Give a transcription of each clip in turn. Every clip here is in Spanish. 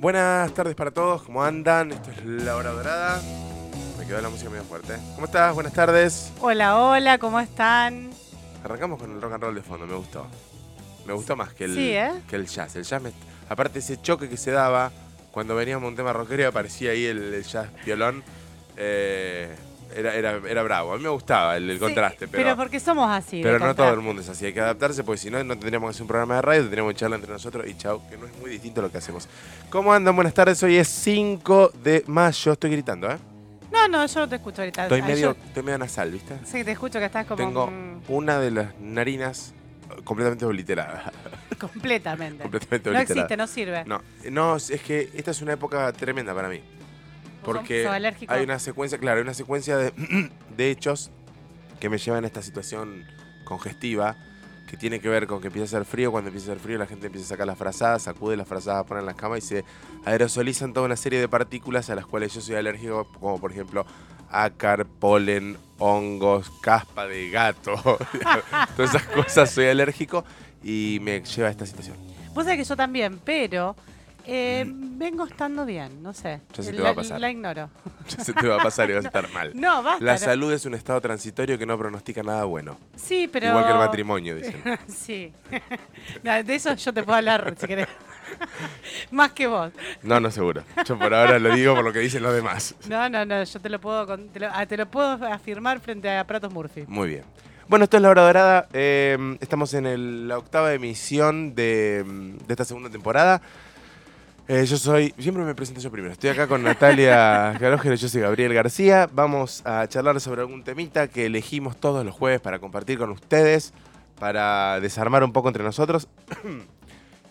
Buenas tardes para todos, ¿cómo andan? Esto es La Hora Dorada. Me quedó la música medio fuerte. ¿Cómo estás? Buenas tardes. Hola, hola, ¿cómo están? Arrancamos con el rock and roll de fondo, me gustó. Me gustó más que el, Sí, ¿eh? que el jazz. El jazz, me- aparte ese choque que se daba cuando veníamos un tema rockero y aparecía ahí el, el jazz violón, eh, era, era, era bravo. A mí me gustaba el, el Sí, contraste, pero, porque somos así. pero no todo el mundo es así. Hay que adaptarse porque si no, no tendríamos que hacer un programa de radio, tendríamos que charlar entre nosotros y chau, que no es muy distinto a lo que hacemos. ¿Cómo andan? Buenas tardes, hoy es 5 de mayo. Estoy gritando, ¿eh? No, no, yo no te escucho ahorita. Estoy Ah, medio, yo- estoy medio nasal, ¿viste? sí, te escucho que estás como Tengo una de las narinas completamente obliterada. completamente. completamente no obliterada. existe, no sirve. No, no, es que esta es una época tremenda para mí. Porque hay una secuencia, claro, hay una secuencia de, de hechos que me llevan a esta situación congestiva que tiene que ver con que empieza a hacer frío. Cuando empieza a hacer frío, la gente empieza a sacar las frazadas, sacude las frazadas, pone en las camas y se aerosolizan toda una serie de partículas a las cuales yo soy alérgico, como por ejemplo ácar, polen, hongos, caspa de gato. Todas esas cosas soy alérgico y me lleva a esta situación. Vos sabés que yo también, pero eh, vengo estando bien, no sé. Ya se te la, va a pasar. La ignoro. Ya se te va a pasar y vas a estar mal. No, basta. La salud es un estado transitorio que no pronostica nada bueno. Sí, pero... Igual que el matrimonio, dicen. sí. No, de eso yo te puedo hablar, si querés. Más que vos. No, no seguro. Yo por ahora lo digo por lo que dicen los demás. No, no, no, yo te lo puedo, te lo, ah, te lo puedo afirmar frente a Pratos Murphy. Muy bien. Bueno, esto es La Hora Dorada. eh, estamos en el- la octava emisión de, de esta segunda temporada. Eh, yo soy, siempre me presento yo primero. Estoy acá con Natalia Garógero, yo soy Gabriel García. Vamos a charlar sobre algún temita que elegimos todos los jueves para compartir con ustedes, para desarmar un poco entre nosotros.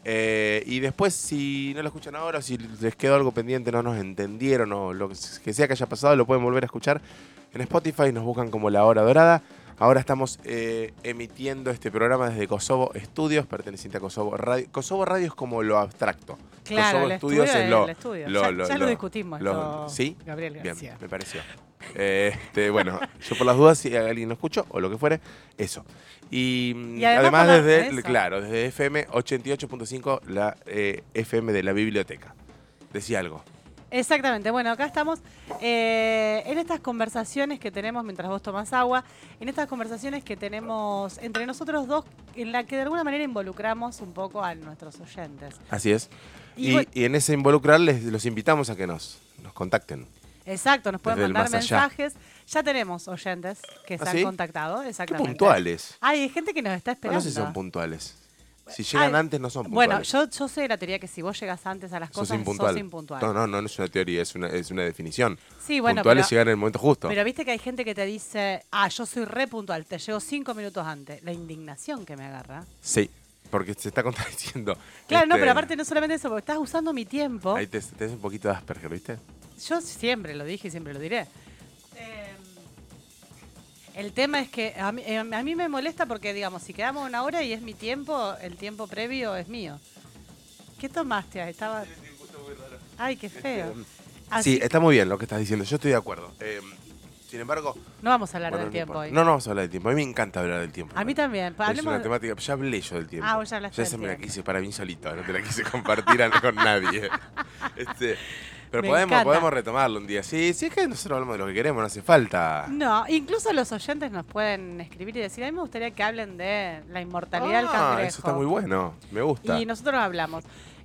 Eh, y después, si no lo escuchan ahora, si les quedó algo pendiente, no nos entendieron o lo que sea que haya pasado, lo pueden volver a escuchar en Spotify. Nos buscan como La Hora Dorada. Ahora estamos eh, emitiendo este programa desde Kosovo Estudios, perteneciente a Kosovo Radio. Kosovo Radio es como lo abstracto. Claro, Kosovo el Studios estudio es lo- el lo- ya lo- ya lo, lo- discutimos. lo- ¿Sí? Gabriel Bien, García. me pareció. Este, bueno, yo por las dudas, si alguien no escuchó o lo que fuere, eso. Y, Y además además, desde, eso. claro, desde FM 88.5, la eh, FM de la biblioteca. Decía algo. Exactamente. Bueno, acá estamos eh, en estas conversaciones que tenemos mientras vos tomás agua, en estas conversaciones que tenemos entre nosotros dos, en la que de alguna manera involucramos un poco a nuestros oyentes. Así es. Y Y, bueno- y en ese involucrar les los invitamos a que nos, nos contacten. Exacto, nos pueden mandar allá. mensajes. Ya tenemos oyentes que se ¿Ah, han sí? contactado. Qué Exactamente. puntuales. Ay, hay gente que nos está No, esperando. sé si son puntuales. Si llegan Ay, antes, no son Bueno, puntuales. yo, yo sé de la teoría que si vos llegas antes a las sos cosas, impuntual. sos impuntual. No, no, no, no es una teoría, es una, es una definición. Sí, bueno, pero- llegan en el momento justo. Pero viste que hay gente que te dice, ah, yo soy re puntual, te llego cinco minutos antes. La indignación que me agarra. Sí, porque se está contradiciendo. Claro, no, Este, pero aparte no solamente eso, porque estás usando mi tiempo. Ahí te, tenés un poquito de Asperger, ¿viste? Yo siempre lo dije y siempre lo diré. El tema es que a mí, eh, a mí me molesta porque, digamos, si quedamos una hora y es mi tiempo, el tiempo previo es mío. ¿Qué tomaste? ahí? Estaba... Ay, qué feo. Así sí, está muy bien lo que estás diciendo, yo estoy de acuerdo. Eh, sin embargo, no vamos a hablar bueno, del no tiempo importa. hoy. No, no vamos a hablar del tiempo. A mí me encanta hablar del tiempo. a mí también. Es Hablemos una temática, ya hablé yo del tiempo. Ah, vos ya hablaste del esa me la quise para mí solito, no te la quise compartir con nadie. Este, pero Me podemos, encanta. podemos retomarlo un día. Sí, sí, es que nosotros hablamos de lo que queremos, no hace falta. No, incluso los oyentes nos pueden escribir y decir, a mí me gustaría que hablen de la inmortalidad del Ah, cangrejo. eso está muy bueno, me gusta. Y nosotros hablamos.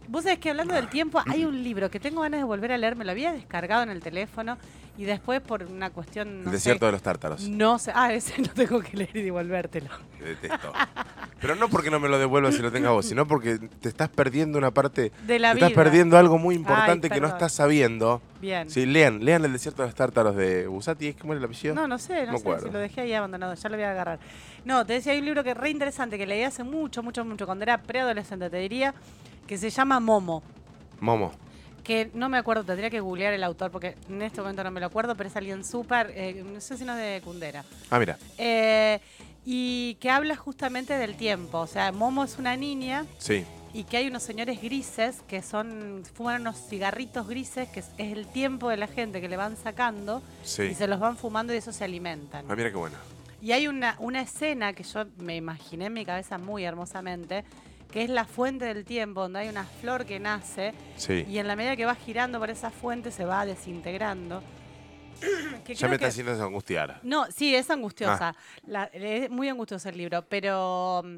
Vos sabés que hablando del tiempo, hay un libro que tengo ganas de volver a leer, me lo había descargado en el teléfono y después por una cuestión, El no desierto sé, de los tártaros. no sé, ah, ese no tengo que leer y devolvértelo. Te detesto. Pero no porque no me lo devuelvas si lo tengas vos, sino porque te estás perdiendo una parte. De la te vida. estás perdiendo algo muy importante Ay, que no estás sabiendo. Bien. Sí, lean, lean el desierto de los tártaros de Busati, ¿es era el apellido? No, no sé, no sé, acuerdo. si lo dejé ahí abandonado, ya lo voy a agarrar. No, te decía, hay un libro que es re interesante que leí hace mucho, mucho, mucho, cuando era preadolescente, te diría, que se llama Momo. Momo. Que no me acuerdo, tendría que googlear el autor porque en este momento no me lo acuerdo, pero es alguien súper, eh, no sé si no es de Kundera. Ah, mira. Eh, y que habla justamente del tiempo. O sea, Momo es una niña Sí. y que hay unos señores grises que son, fuman unos cigarritos grises, que es, es el tiempo de la gente que le van sacando Sí. y se los van fumando y eso se alimentan. Ah, mira qué bueno. Y hay una, una escena que yo me imaginé en mi cabeza muy hermosamente, que es la fuente del tiempo, donde hay una flor que nace Sí. y en la medida que va girando por esa fuente se va desintegrando. Que Ya me está que- haciendo angustiar. No, sí, es Ah. angustiosa. La- es muy angustioso el libro, pero mm,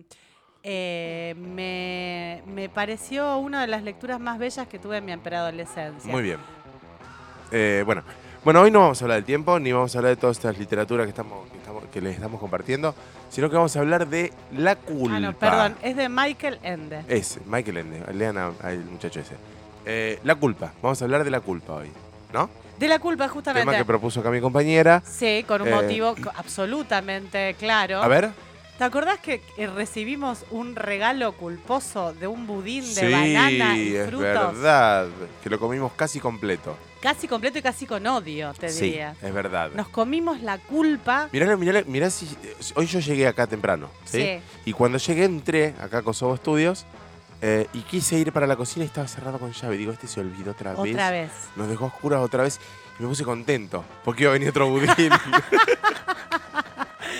eh, me, me pareció una de las lecturas más bellas que tuve en mi preadolescencia. Muy bien. Eh, bueno. Bueno, hoy no vamos a hablar del tiempo, ni vamos a hablar de toda esta literatura que estamos, que estamos, que les estamos compartiendo, sino que vamos a hablar de la culpa. Ah, no, perdón, es de Michael Ende. Es, Michael Ende. Lean al muchacho ese. Eh, la culpa. Vamos a hablar de la culpa hoy. ¿No? De la culpa, justamente. Tema que propuso acá mi compañera. Sí, con un Eh, motivo absolutamente claro. A ver. ¿Te acordás que recibimos un regalo culposo de un budín de sí, banana y es frutos? verdad. Que lo comimos casi completo. Casi completo y casi con odio, te Sí, diría. es verdad. Nos comimos la culpa. Mirá, mirá, mirá si. Hoy yo llegué acá temprano. ¿sí? Sí. Y cuando llegué, entré acá a Kosovo Studios eh, y quise ir para la cocina y estaba cerrado con llave. Digo, este se olvidó otra vez. Otra vez. Nos dejó oscuras otra vez y me puse contento porque iba a venir otro budín.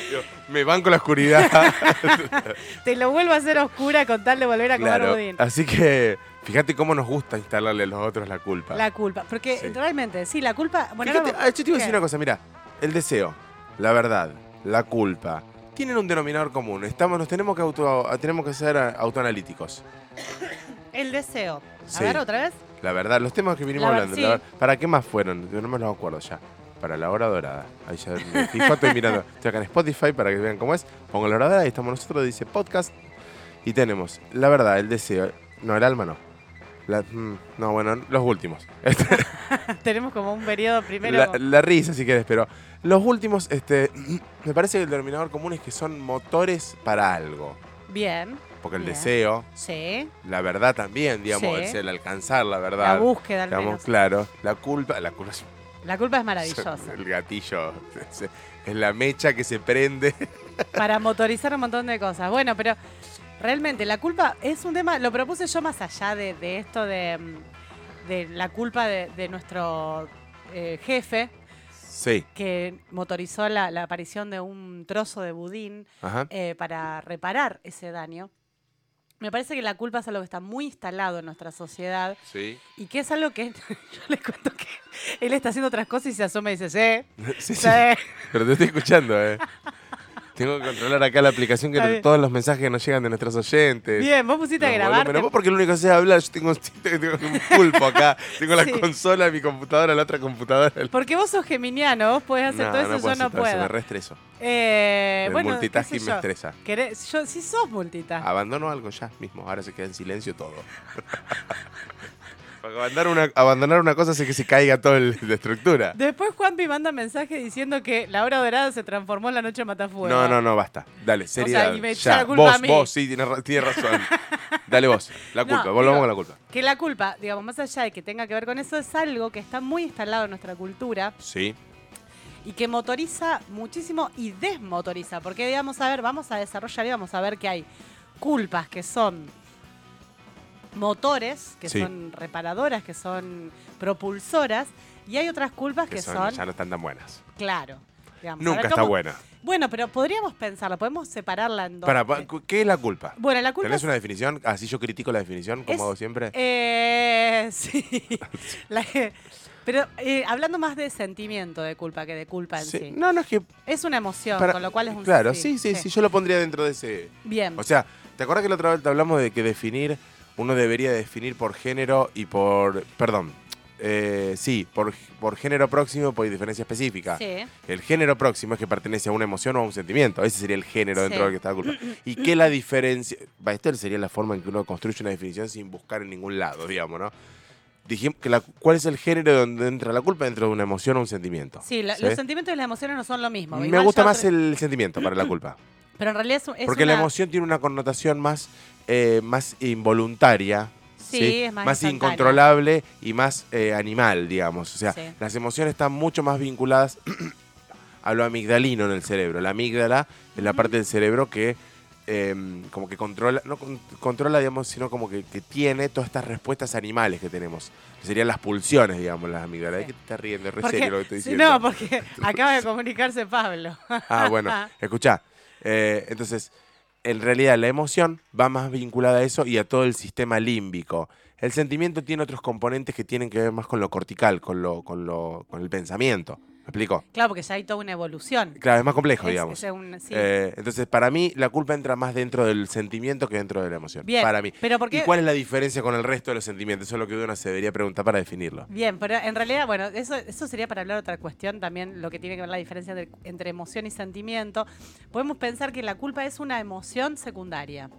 Digo, me banco la oscuridad. Te lo vuelvo a hacer oscura con tal de volver a comer claro. budín. Así que fíjate cómo nos gusta instalarle a los otros la culpa. La culpa. Porque Sí. realmente, sí, la culpa. Bueno, Fíjate, ahora- ah, yo te iba a decir una cosa, mira, el deseo, la verdad, la culpa, tienen un denominador común. Estamos, nos tenemos que auto, tenemos que ser autoanalíticos. El deseo. A Sí. ver, otra vez. La verdad, los temas que vinimos La hablando. sí. la ver- ¿Para qué más fueron? Yo no me los acuerdo ya. Para la hora dorada. Ahí ya me fijo, estoy mirando. Estoy acá en Spotify para que vean cómo es. Pongo la hora dorada y estamos nosotros, dice podcast. Y tenemos, la verdad, el deseo. No, el alma no. La- mm, no, bueno, los últimos. Este, Tenemos como un periodo primero. la, la risa, si quieres, pero los últimos, este, me parece que el denominador común es que son motores para algo. Bien. Porque el Bien. deseo, Sí. la verdad también, digamos, Sí. el, alcanzar la La verdad. búsqueda al digamos, menos. claro, la culpa, la culpa es La culpa es maravillosa. el gatillo, es la mecha que se prende. para motorizar un montón de cosas. Bueno, pero realmente la culpa es un tema, lo propuse yo más allá de, de esto de, de la culpa de, de nuestro eh, jefe, Sí, que motorizó la, la aparición de un trozo de budín eh, para reparar ese daño. Me parece que la culpa es algo que está muy instalado en nuestra sociedad Sí. y que es algo que yo le cuento que él está haciendo otras cosas y se asoma y dice, sí, Sí, sí. sí. Pero te estoy escuchando, eh. Tengo que controlar acá la aplicación que todos los mensajes que nos llegan de nuestros oyentes. Bien, vos pusiste a grabar. volúmenes. Vos porque lo único que sé es hablar, yo tengo, tengo un pulpo acá. Tengo la Sí. consola, mi computadora, la otra computadora. Porque vos sos geminiano, vos podés hacer todo eso, yo puedo no todo eso, puedo. me reestreso. Eh, el bueno, multitasking me yo. estresa. Querés- yo sí sos multitask. Abandono algo ya mismo, ahora se queda en silencio todo. Porque abandonar una, abandonar una cosa hace que se caiga toda la estructura. Después Juanpi manda mensaje diciendo que la hora dorada se transformó en la noche matafuego. No, no, no, basta. Dale, seriedad. y me echa ya. la culpa vos, a mí. vos, sí, tienes, tienes razón. Dale vos, la No, culpa, volvamos digo- con la culpa. Que la culpa, digamos, más allá de que tenga que ver con eso, es algo que está muy instalado en nuestra cultura Sí, y que motoriza muchísimo y desmotoriza. Porque, digamos, a ver, vamos a desarrollar y vamos a ver que hay culpas que son motores, que Sí. son reparadoras, que son propulsoras, y hay otras culpas que, que son, son, ya no están tan buenas. claro. digamos, Nunca ver está cómo- buena. Bueno, pero podríamos pensarla, podemos separarla en dos. Para, ¿Qué es la culpa? bueno, la culpa ¿Tenés es- una definición? Así yo critico la definición, como Es- hago siempre. Eh, sí. La- pero eh, hablando más de sentimiento de culpa que de culpa en sí. Sí. No, no es que. Es una emoción, para- con lo cual es un Claro, sí, sí, sí, yo lo pondría dentro de ese. Bien. O sea, ¿te acuerdas que la otra vez te hablamos de que definir, uno debería definir por género y por. Perdón. eh, sí, por, por género próximo por diferencia específica. sí. El género próximo es que pertenece a una emoción o a un sentimiento. Ese sería el género dentro del que está la culpa. ¿Y qué la diferencia? Va, esta sería la forma en que uno construye una definición sin buscar en ningún lado, digamos, ¿no? Dijimos que la, ¿cuál es el género donde entra la culpa dentro de una emoción o un sentimiento? Sí, los sentimientos y las emociones no son lo mismo. Me gusta más el sentimiento para la culpa. Pero en realidad es, es Porque la emoción tiene una connotación más, eh, más involuntaria. Sí, es más instantánea. incontrolable y más eh, animal, digamos. O sea, Sí. las emociones están mucho más vinculadas a lo amigdalino en el cerebro. La amígdala es la parte del cerebro que eh, como que controla, no con- controla, digamos, sino como que, que tiene todas estas respuestas animales que tenemos. Que serían las pulsiones, digamos, las amígdalas. ¿De qué te estás riendo? Es re porque- serio lo que estoy diciendo. no, porque acaba de comunicarse Pablo. Ah, bueno, escuchá. Eh, entonces, en realidad la emoción va más vinculada a eso y a todo el sistema límbico. El sentimiento tiene otros componentes que tienen que ver más con lo cortical, con, lo, con, lo, con el pensamiento. ¿Me explico? Claro, porque ya hay toda una evolución. Claro, es más complejo, Es- digamos. es un- sí. Eh, entonces, para mí, la culpa entra más dentro del sentimiento que dentro de la emoción. Bien, para mí. pero ¿por qué- ¿Y cuál es la diferencia con el resto de los sentimientos? Eso es lo que uno se debería preguntar para definirlo. Bien, pero en realidad, bueno, eso, eso sería para hablar otra cuestión también, lo que tiene que ver la diferencia de- entre emoción y sentimiento. Podemos pensar que la culpa es una emoción secundaria.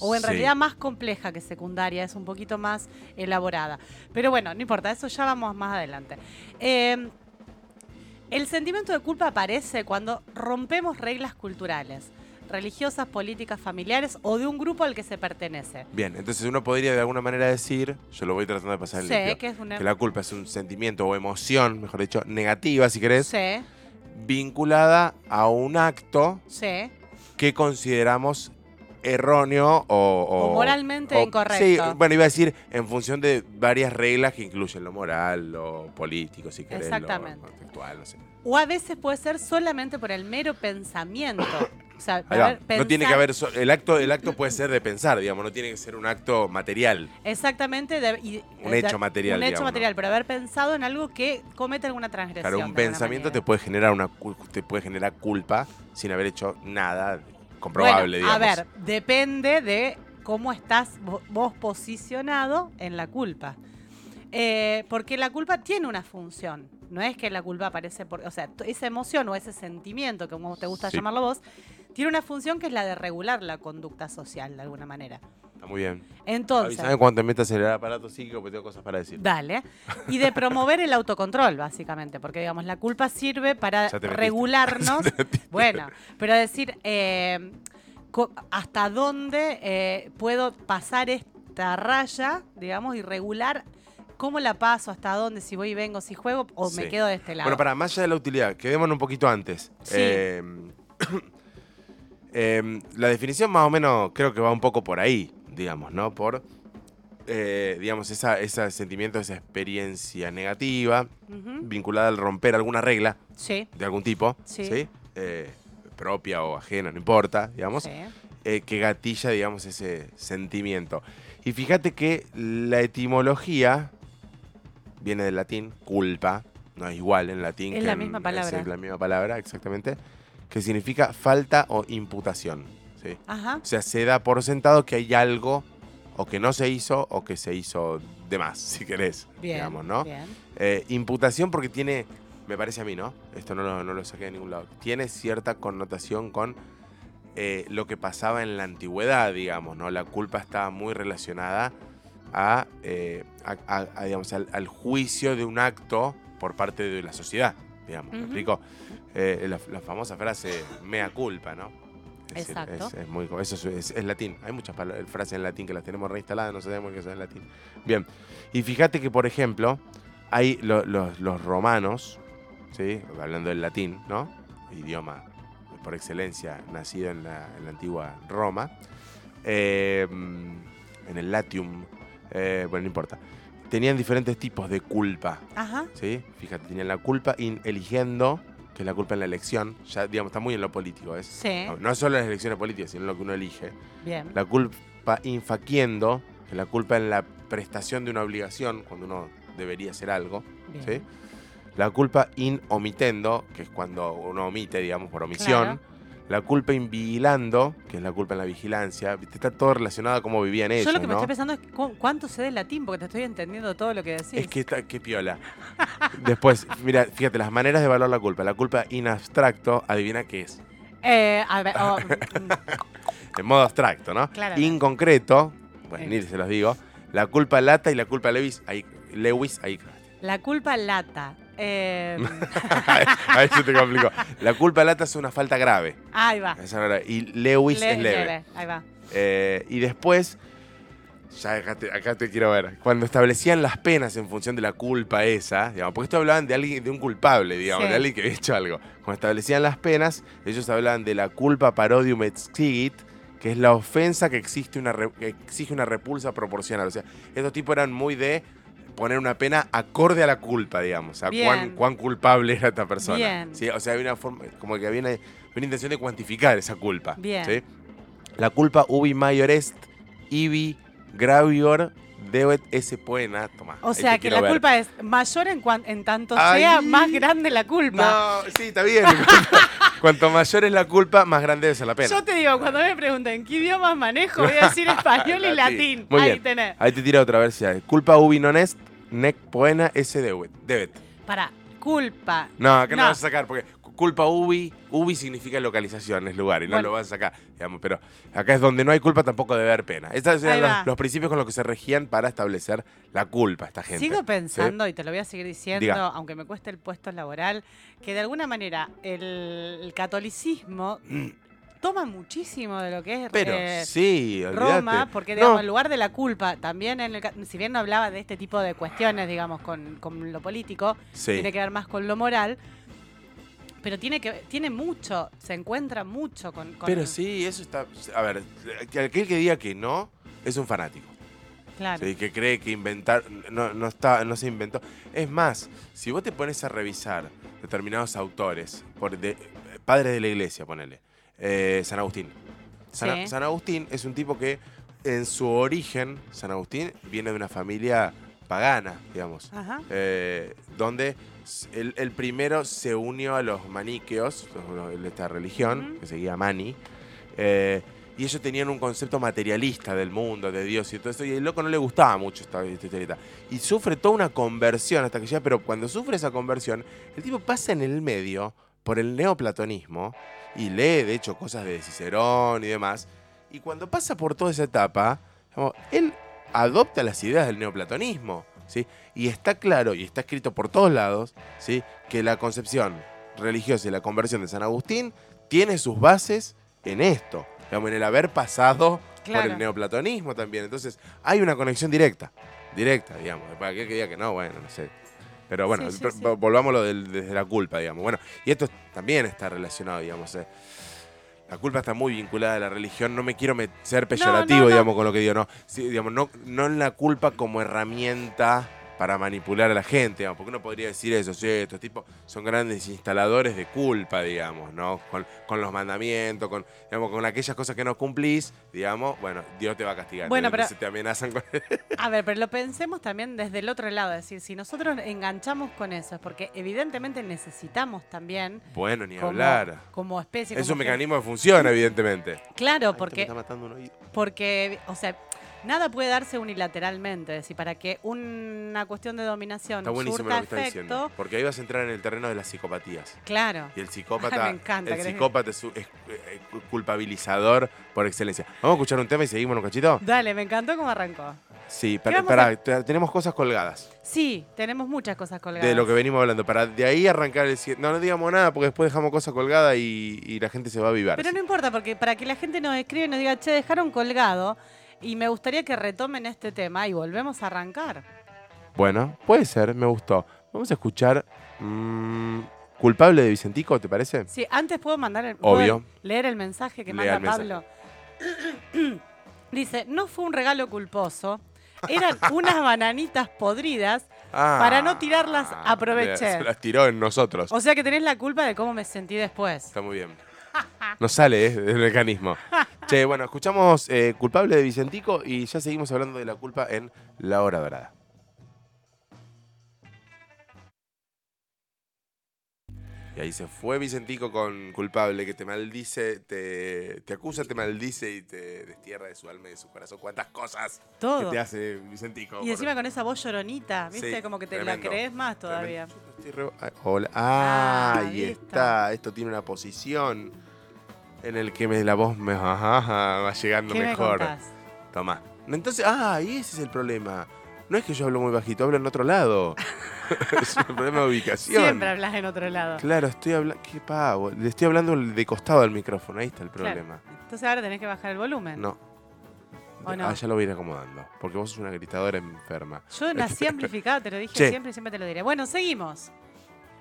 O en Sí. realidad más compleja que secundaria, es un poquito más elaborada. Pero bueno, no importa, eso ya vamos más adelante. Eh, el sentimiento de culpa aparece cuando rompemos reglas culturales, religiosas, políticas, familiares o de un grupo al que se pertenece. Bien, entonces uno podría de alguna manera decir, yo lo voy tratando de pasar en limpio, que es una... que la culpa es un sentimiento o emoción, mejor dicho, negativa, si querés, Sé, vinculada a un acto sé. que consideramos erróneo o... O moralmente o- incorrecto. Sí, bueno, iba a decir en función de varias reglas que incluyen lo moral, lo político, si querés, Exactamente. lo contextual, no sé. O a veces puede ser solamente por el mero pensamiento. O sea, haber No tiene que haber... so- el, acto, el acto puede ser de pensar, digamos, no tiene que ser un acto material. Exactamente. de- y- Un de- hecho material, Un hecho digamos, ¿no? material, pero haber pensado en algo que comete alguna transgresión. Claro, un pensamiento te puede generar una te puede generar culpa sin haber hecho nada comprobable, Bueno, digamos. A ver, depende de cómo estás vo- vos posicionado en la culpa. Eh, porque la culpa tiene una función. No es que la culpa aparece por. O sea, esa emoción o ese sentimiento, como te gusta Sí. llamarlo vos, tiene una función que es la de regular la conducta social de alguna manera. Está muy bien. Entonces. Avísame cuando te metas en el aparato psíquico porque tengo cosas para decir. Dale. Y de promover el autocontrol, básicamente, porque digamos, la culpa sirve para regularnos. Bueno, pero decir eh, hasta dónde eh, puedo pasar esta raya, digamos, y regular cómo la paso, hasta dónde, si voy y vengo, si juego o me quedo de este lado. Bueno, para más allá de la utilidad, quedémonos un poquito antes. Sí. Eh, eh, la definición más o menos creo que va un poco por ahí, digamos, ¿no? Por, eh, digamos, esa, ese sentimiento, esa experiencia negativa vinculada al romper alguna regla Sí. de algún tipo, Sí. ¿sí? Eh, propia o ajena, no importa, digamos. sí. eh, que gatilla, digamos, ese sentimiento. Y fíjate que la etimología viene del latín, culpa, no es igual en latín Es que la en- misma palabra. Es la misma palabra, exactamente, que significa falta o imputación. ¿sí? Ajá. O sea, se da por sentado que hay algo o que no se hizo o que se hizo de más, si querés, Bien. digamos, ¿no? Bien. Eh, imputación porque tiene, me parece a mí, ¿no? Esto no lo, no lo saqué de ningún lado. Tiene cierta connotación con eh, lo que pasaba en la antigüedad, digamos, ¿no? La culpa estaba muy relacionada a, eh, a- a- a, digamos, al, al juicio de un acto por parte de la sociedad, digamos. ¿Me Ujú. explico? Eh, la, la famosa frase mea culpa, ¿no? Es decir, Exacto. Es, es muy, eso es, latín. Hay muchas pala- frases en latín que las tenemos reinstaladas, no sabemos qué son en latín. Bien. Y fíjate que, por ejemplo, hay lo- los, los romanos, ¿sí? hablando del latín, ¿no? Idioma por excelencia nacido en la, en la antigua Roma, eh, en el Latium, eh, bueno, no importa. Tenían diferentes tipos de culpa, Ajá. ¿sí? Fíjate, tenían la culpa in eligiendo, que es la culpa en la elección, ya digamos, está muy en lo político, ¿es? Sí. No, no solo en las elecciones políticas, sino en lo que uno elige. Bien. La culpa infaquiendo, que es la culpa en la prestación de una obligación, cuando uno debería hacer algo, bien. ¿sí? La culpa in omitendo, que es cuando uno omite, digamos, por omisión. Claro. La culpa invigilando, que es la culpa en la vigilancia. Está todo relacionado a cómo vivían ellos, Yo lo que me estoy pensando es cu- cuánto sé del latín, porque te estoy entendiendo todo lo que decís. Es que está, qué piola. Después, mira, fíjate, las maneras de evaluar la culpa. La culpa in abstracto, adivina qué es. Eh, a ver, oh, mm, En modo abstracto, ¿no? Claramente. In concreto, bueno, Sí. ni se los digo. La culpa lata y la culpa Lewis, ahí, Lewis, ahí. la culpa lata. Eh, ahí se te complicó. La culpa lata es una falta grave. ahí va. Esa. Y Lewis Le- es leve. Ahí va. Eh, y después, ya acá te, acá te quiero ver, cuando establecían las penas en función de la culpa esa, digamos, porque esto hablaban de alguien, de un culpable, digamos, Sí. de alguien que había hecho algo. Cuando establecían las penas, ellos hablaban de la culpa parodium exigit, que es la ofensa que, existe una re- que exige una repulsa proporcional. O sea, estos tipos eran muy de poner una pena acorde a la culpa, digamos, a cuán, cuán culpable era esta persona. Bien. ¿sí? O sea, había una forma, como que había una, una intención de cuantificar esa culpa. Bien. ¿sí? La culpa ubi mayor est, ibi gravior debet esse poena. Toma. O sea que la ver. culpa es mayor en, cuan- en tanto Ay. sea más grande la culpa. No, sí, está bien. Cuanto, mayor es la culpa, más grande debe ser la pena. Yo te digo, cuando me pregunten qué idiomas manejo, voy a decir español y latín. Muy Ahí bien. tenés. Ahí te tira otra versión. Culpa ubi non est, nec poena esse debet. Para, culpa. No, acá no, No. vas a sacar, porque culpa ubi, ubi significa localización, es lugar, y no Bueno. lo vas a sacar, digamos, pero acá es donde no hay culpa tampoco debe haber pena. Estos eran los, principios con los que se regían para establecer la culpa a esta gente. Sigo ¿sí? pensando, y te lo voy a seguir diciendo, Diga. aunque me cueste el puesto laboral, que de alguna manera el, el catolicismo toma muchísimo de lo que es Pero eh, sí. Roma, porque No, digamos, en lugar de la culpa, también, en el si bien no hablaba de este tipo de cuestiones, digamos, con, con lo político, sí. tiene que ver más con lo moral, pero tiene que tiene mucho, se encuentra mucho con... con- Pero sí, eso está... A ver, que aquel que diga que no es un fanático. Claro. ¿sí? que cree que inventar no, no, está, no se inventó. Es más, si vos te pones a revisar determinados autores, por de, padres de la iglesia, ponele, eh, San Agustín. San, Sí. San Agustín es un tipo que en su origen, San Agustín viene de una familia pagana, digamos, Ajá. eh, donde el, el primero se unió a los maniqueos, de esta religión, Ujú. que seguía Mani, eh, y ellos tenían un concepto materialista del mundo, de Dios y todo eso, y el loco no le gustaba mucho esta, esta historieta. Y sufre toda una conversión hasta que llega, pero cuando sufre esa conversión, el tipo pasa en el medio por el neoplatonismo y lee, de hecho, cosas de Cicerón y demás, y cuando pasa por toda esa etapa, él adopta las ideas del neoplatonismo, ¿sí? Y está claro, y está escrito por todos lados, ¿sí? Que la concepción religiosa y la conversión de San Agustín tiene sus bases en esto, digamos, en el haber pasado por el neoplatonismo también. Entonces, hay una conexión directa, directa, digamos. Para que diga que no, bueno, no sé. Pero bueno, Sí, desde la culpa, digamos. Bueno, y esto también está relacionado, digamos. eh. La culpa está muy vinculada a la religión. No me quiero ser peyorativo, no, no. digamos, con lo que digo. No, Sí, digamos, no, no en la culpa como herramienta para manipular a la gente, digamos, porque uno podría decir eso, sí, estos tipos son grandes instaladores de culpa, digamos, ¿no? Con, con los mandamientos, con, digamos, con aquellas cosas que no cumplís, digamos, bueno, Dios te va a castigar. Bueno, pero- te amenazan con... A ver, pero lo pensemos también desde el otro lado, es decir, si nosotros enganchamos con eso, es porque evidentemente necesitamos también bueno, ni como, hablar. como especie... Es como un gen- mecanismo que funciona, evidentemente. Claro, porque está matando un oído. Porque, o sea, nada puede darse unilateralmente. Es decir, para que una cuestión de dominación Está buenísimo surta lo que está diciendo. efecto, Porque ahí vas a entrar en el terreno de las psicopatías. claro. Y el psicópata, Ay, me encanta, el ¿querés que- psicópata es, eh, culpabilizador por excelencia. Vamos a escuchar un tema y seguimos un cachito. Dale, me encantó cómo arrancó. Sí, ¿Qué para, para- te- tenemos cosas colgadas Sí, tenemos muchas cosas colgadas. de lo que venimos hablando. Para de ahí arrancar el No, no digamos nada porque después dejamos cosas colgadas y, y la gente se va a avivar. Pero no importa, porque para que la gente nos escriba y nos diga, che, dejaron colgado, y me gustaría que retomen este tema y volvemos a arrancar. Bueno, puede ser, me gustó. Vamos a escuchar mm, Culpable de Vicentico, ¿te parece? Sí, antes puedo mandar el, Obvio. ¿puedo leer el mensaje que Lea manda Pablo. Dice, no fue un regalo culposo, eran unas bananitas podridas, Ah, Para no tirarlas, aproveché. Se las tiró en nosotros. o sea que tenés la culpa de cómo me sentí después. Está muy bien. No sale, ¿eh? El mecanismo. Che, bueno, escuchamos eh, Culpable de Vicentico y ya seguimos hablando de la culpa en La Hora Dorada. Y ahí se fue Vicentico con culpable que te maldice, te, te acusa, te maldice y te destierra de su alma y de su corazón. ¿Cuántas cosas que Todo. te hace Vicentico? Y encima con esa voz lloronita, ¿viste? Sí, como que te tremendo, la crees más todavía. Tremendo. Yo estoy re- ah, hola. Ah, Ah, ahí está. Esto tiene una posición en el que me, la voz me ajá, ajá, va llegando ¿Qué me mejor. contás? Toma. Entonces, ah, y ese es el problema. No es que yo hablo muy bajito, hablo en otro lado. es un problema de ubicación. Siempre hablas en otro lado. Claro, estoy hablando. ¿Qué pavo? Le estoy hablando de costado al micrófono, ahí está el Claro. problema. Entonces ahora tenés que bajar el volumen. No. ¿O no? Ah, ya lo voy a ir acomodando. Porque vos sos una gritadora enferma. Yo nací amplificada, te lo dije Che. siempre y siempre te lo diré. Bueno, seguimos.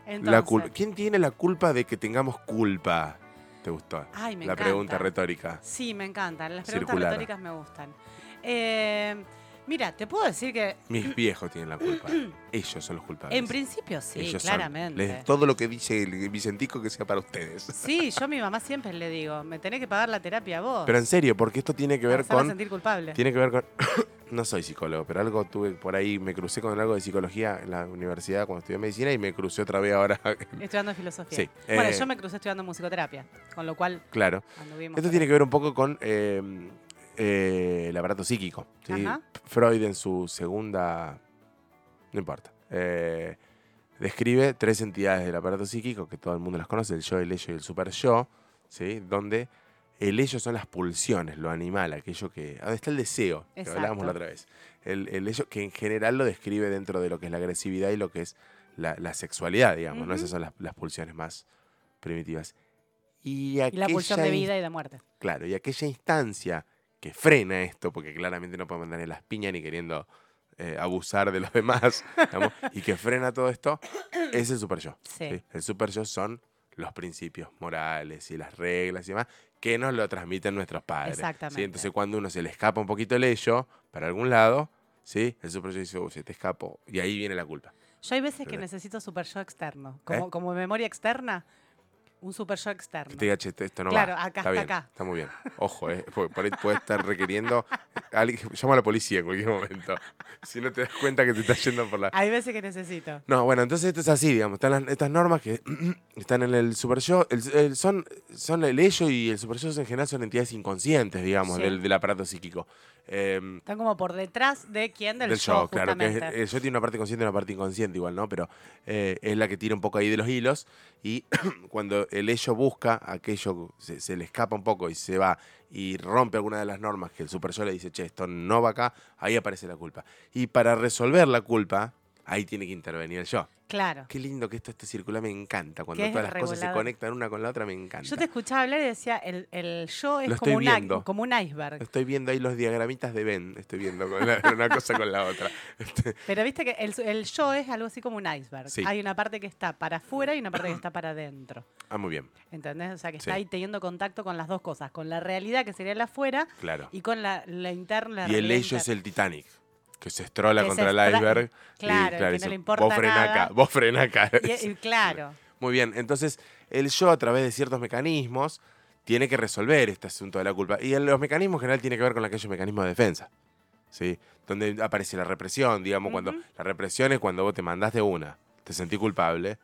Entonces, La ¿Quién tiene la culpa de que tengamos culpa? ¿Te gustó? Ay, me la encanta. pregunta retórica. Sí, me encantan. Las preguntas Circular. retóricas me gustan. Eh, Mira, te puedo decir que Mis viejos tienen la culpa. Ellos son los culpables. en principio sí, Ellos son. claramente. Les- todo lo que dice el Vicentico que sea para ustedes. Sí, yo a mi mamá siempre le digo, me tenés que pagar la terapia vos. Pero en serio, porque esto tiene que para ver hacerla con. sentir culpable. Tiene que ver con. no soy psicólogo, pero algo tuve por ahí, me crucé con algo de psicología en la universidad cuando estudié medicina y me crucé otra vez ahora. Estudiando filosofía. Sí, Bueno, eh, yo me crucé estudiando musicoterapia, con lo cual claro. anduvimos. Esto tiene que ver un poco con eh, eh, el aparato psíquico. ¿sí? Freud en su segunda... No importa. eh, describe tres entidades del aparato psíquico que todo el mundo las conoce, el yo, el ello y el super yo, ¿sí? donde el ello son las pulsiones, lo animal, aquello que... Donde está el deseo, que Exacto. hablábamos la otra vez. El, el ello que en general lo describe dentro de lo que es la agresividad y lo que es la, la sexualidad, digamos. ¿no? Ujú. Esas son las, las pulsiones más primitivas. Y, Y la pulsión aquella de vida y de muerte. Claro, y aquella instancia que frena esto, porque claramente no podemos andar en las piñas ni queriendo eh, abusar de los demás, digamos, y que frena todo esto, es el super yo. Sí. El super yo son los principios morales y las reglas y demás que nos lo transmiten nuestros padres. ¿sí? Exactamente. Entonces, cuando uno se le escapa un poquito el ello para algún lado, ¿sí? el super yo dice, "Uy, se te escapó, y ahí viene la culpa. Yo hay veces que necesito super yo externo. Como, ¿Eh? como memoria externa, un super yo externo. Esto- esto no Claro, va. acá está está bien, acá. Está muy bien. Ojo, eh, por ahí puede estar requiriendo. alguien- llama a la policía en cualquier momento. Si no te das cuenta que te está yendo por la. Hay veces que necesito. No, bueno, entonces esto es así, digamos. Están las- estas normas que están en el super yo. el- el- son, son el ello y el super yo en general son entidades inconscientes, digamos, Sí. del, del aparato psíquico. Em, Están como por detrás de quién, del, del yo, claro, que es- el yo tiene una parte consciente y una parte inconsciente igual, ¿no? Pero eh, es la que tira un poco ahí de los hilos y cuando el ello busca aquello, se, se le escapa un poco y se va y rompe alguna de las normas que el super yo le dice, che, esto no va acá, ahí aparece la culpa. Y para resolver la culpa, ahí tiene que intervenir yo. Claro. Qué lindo que esto esté circular, me encanta. Cuando todas las cosas se conectan una con la otra, me encanta. Yo te escuchaba hablar y decía, el, el yo es como un, como un iceberg. Estoy viendo ahí los diagramitas de Ben, estoy viendo con la- una cosa con la otra. Este, Pero viste que el, el yo es algo así como un iceberg. Sí. Hay una parte que está para afuera y una parte que está para adentro. ah, muy bien, ¿Entendés? O sea, que Sí. está ahí teniendo contacto con las dos cosas. Con la realidad, que sería la afuera, claro. y con la, la interna. Y el ello es el Titanic, que se estrola Que se contra el iceberg. y, claro, que no le importa vos frena nada". acá, vos acá. Y- y claro. Muy bien, entonces el yo a través de ciertos mecanismos tiene que resolver este asunto de la culpa. Y en los mecanismos en general tiene que ver con aquellos mecanismos de defensa. ¿sí? Donde aparece la represión, digamos, cuando la represión es cuando vos te mandaste una, te sentí culpable,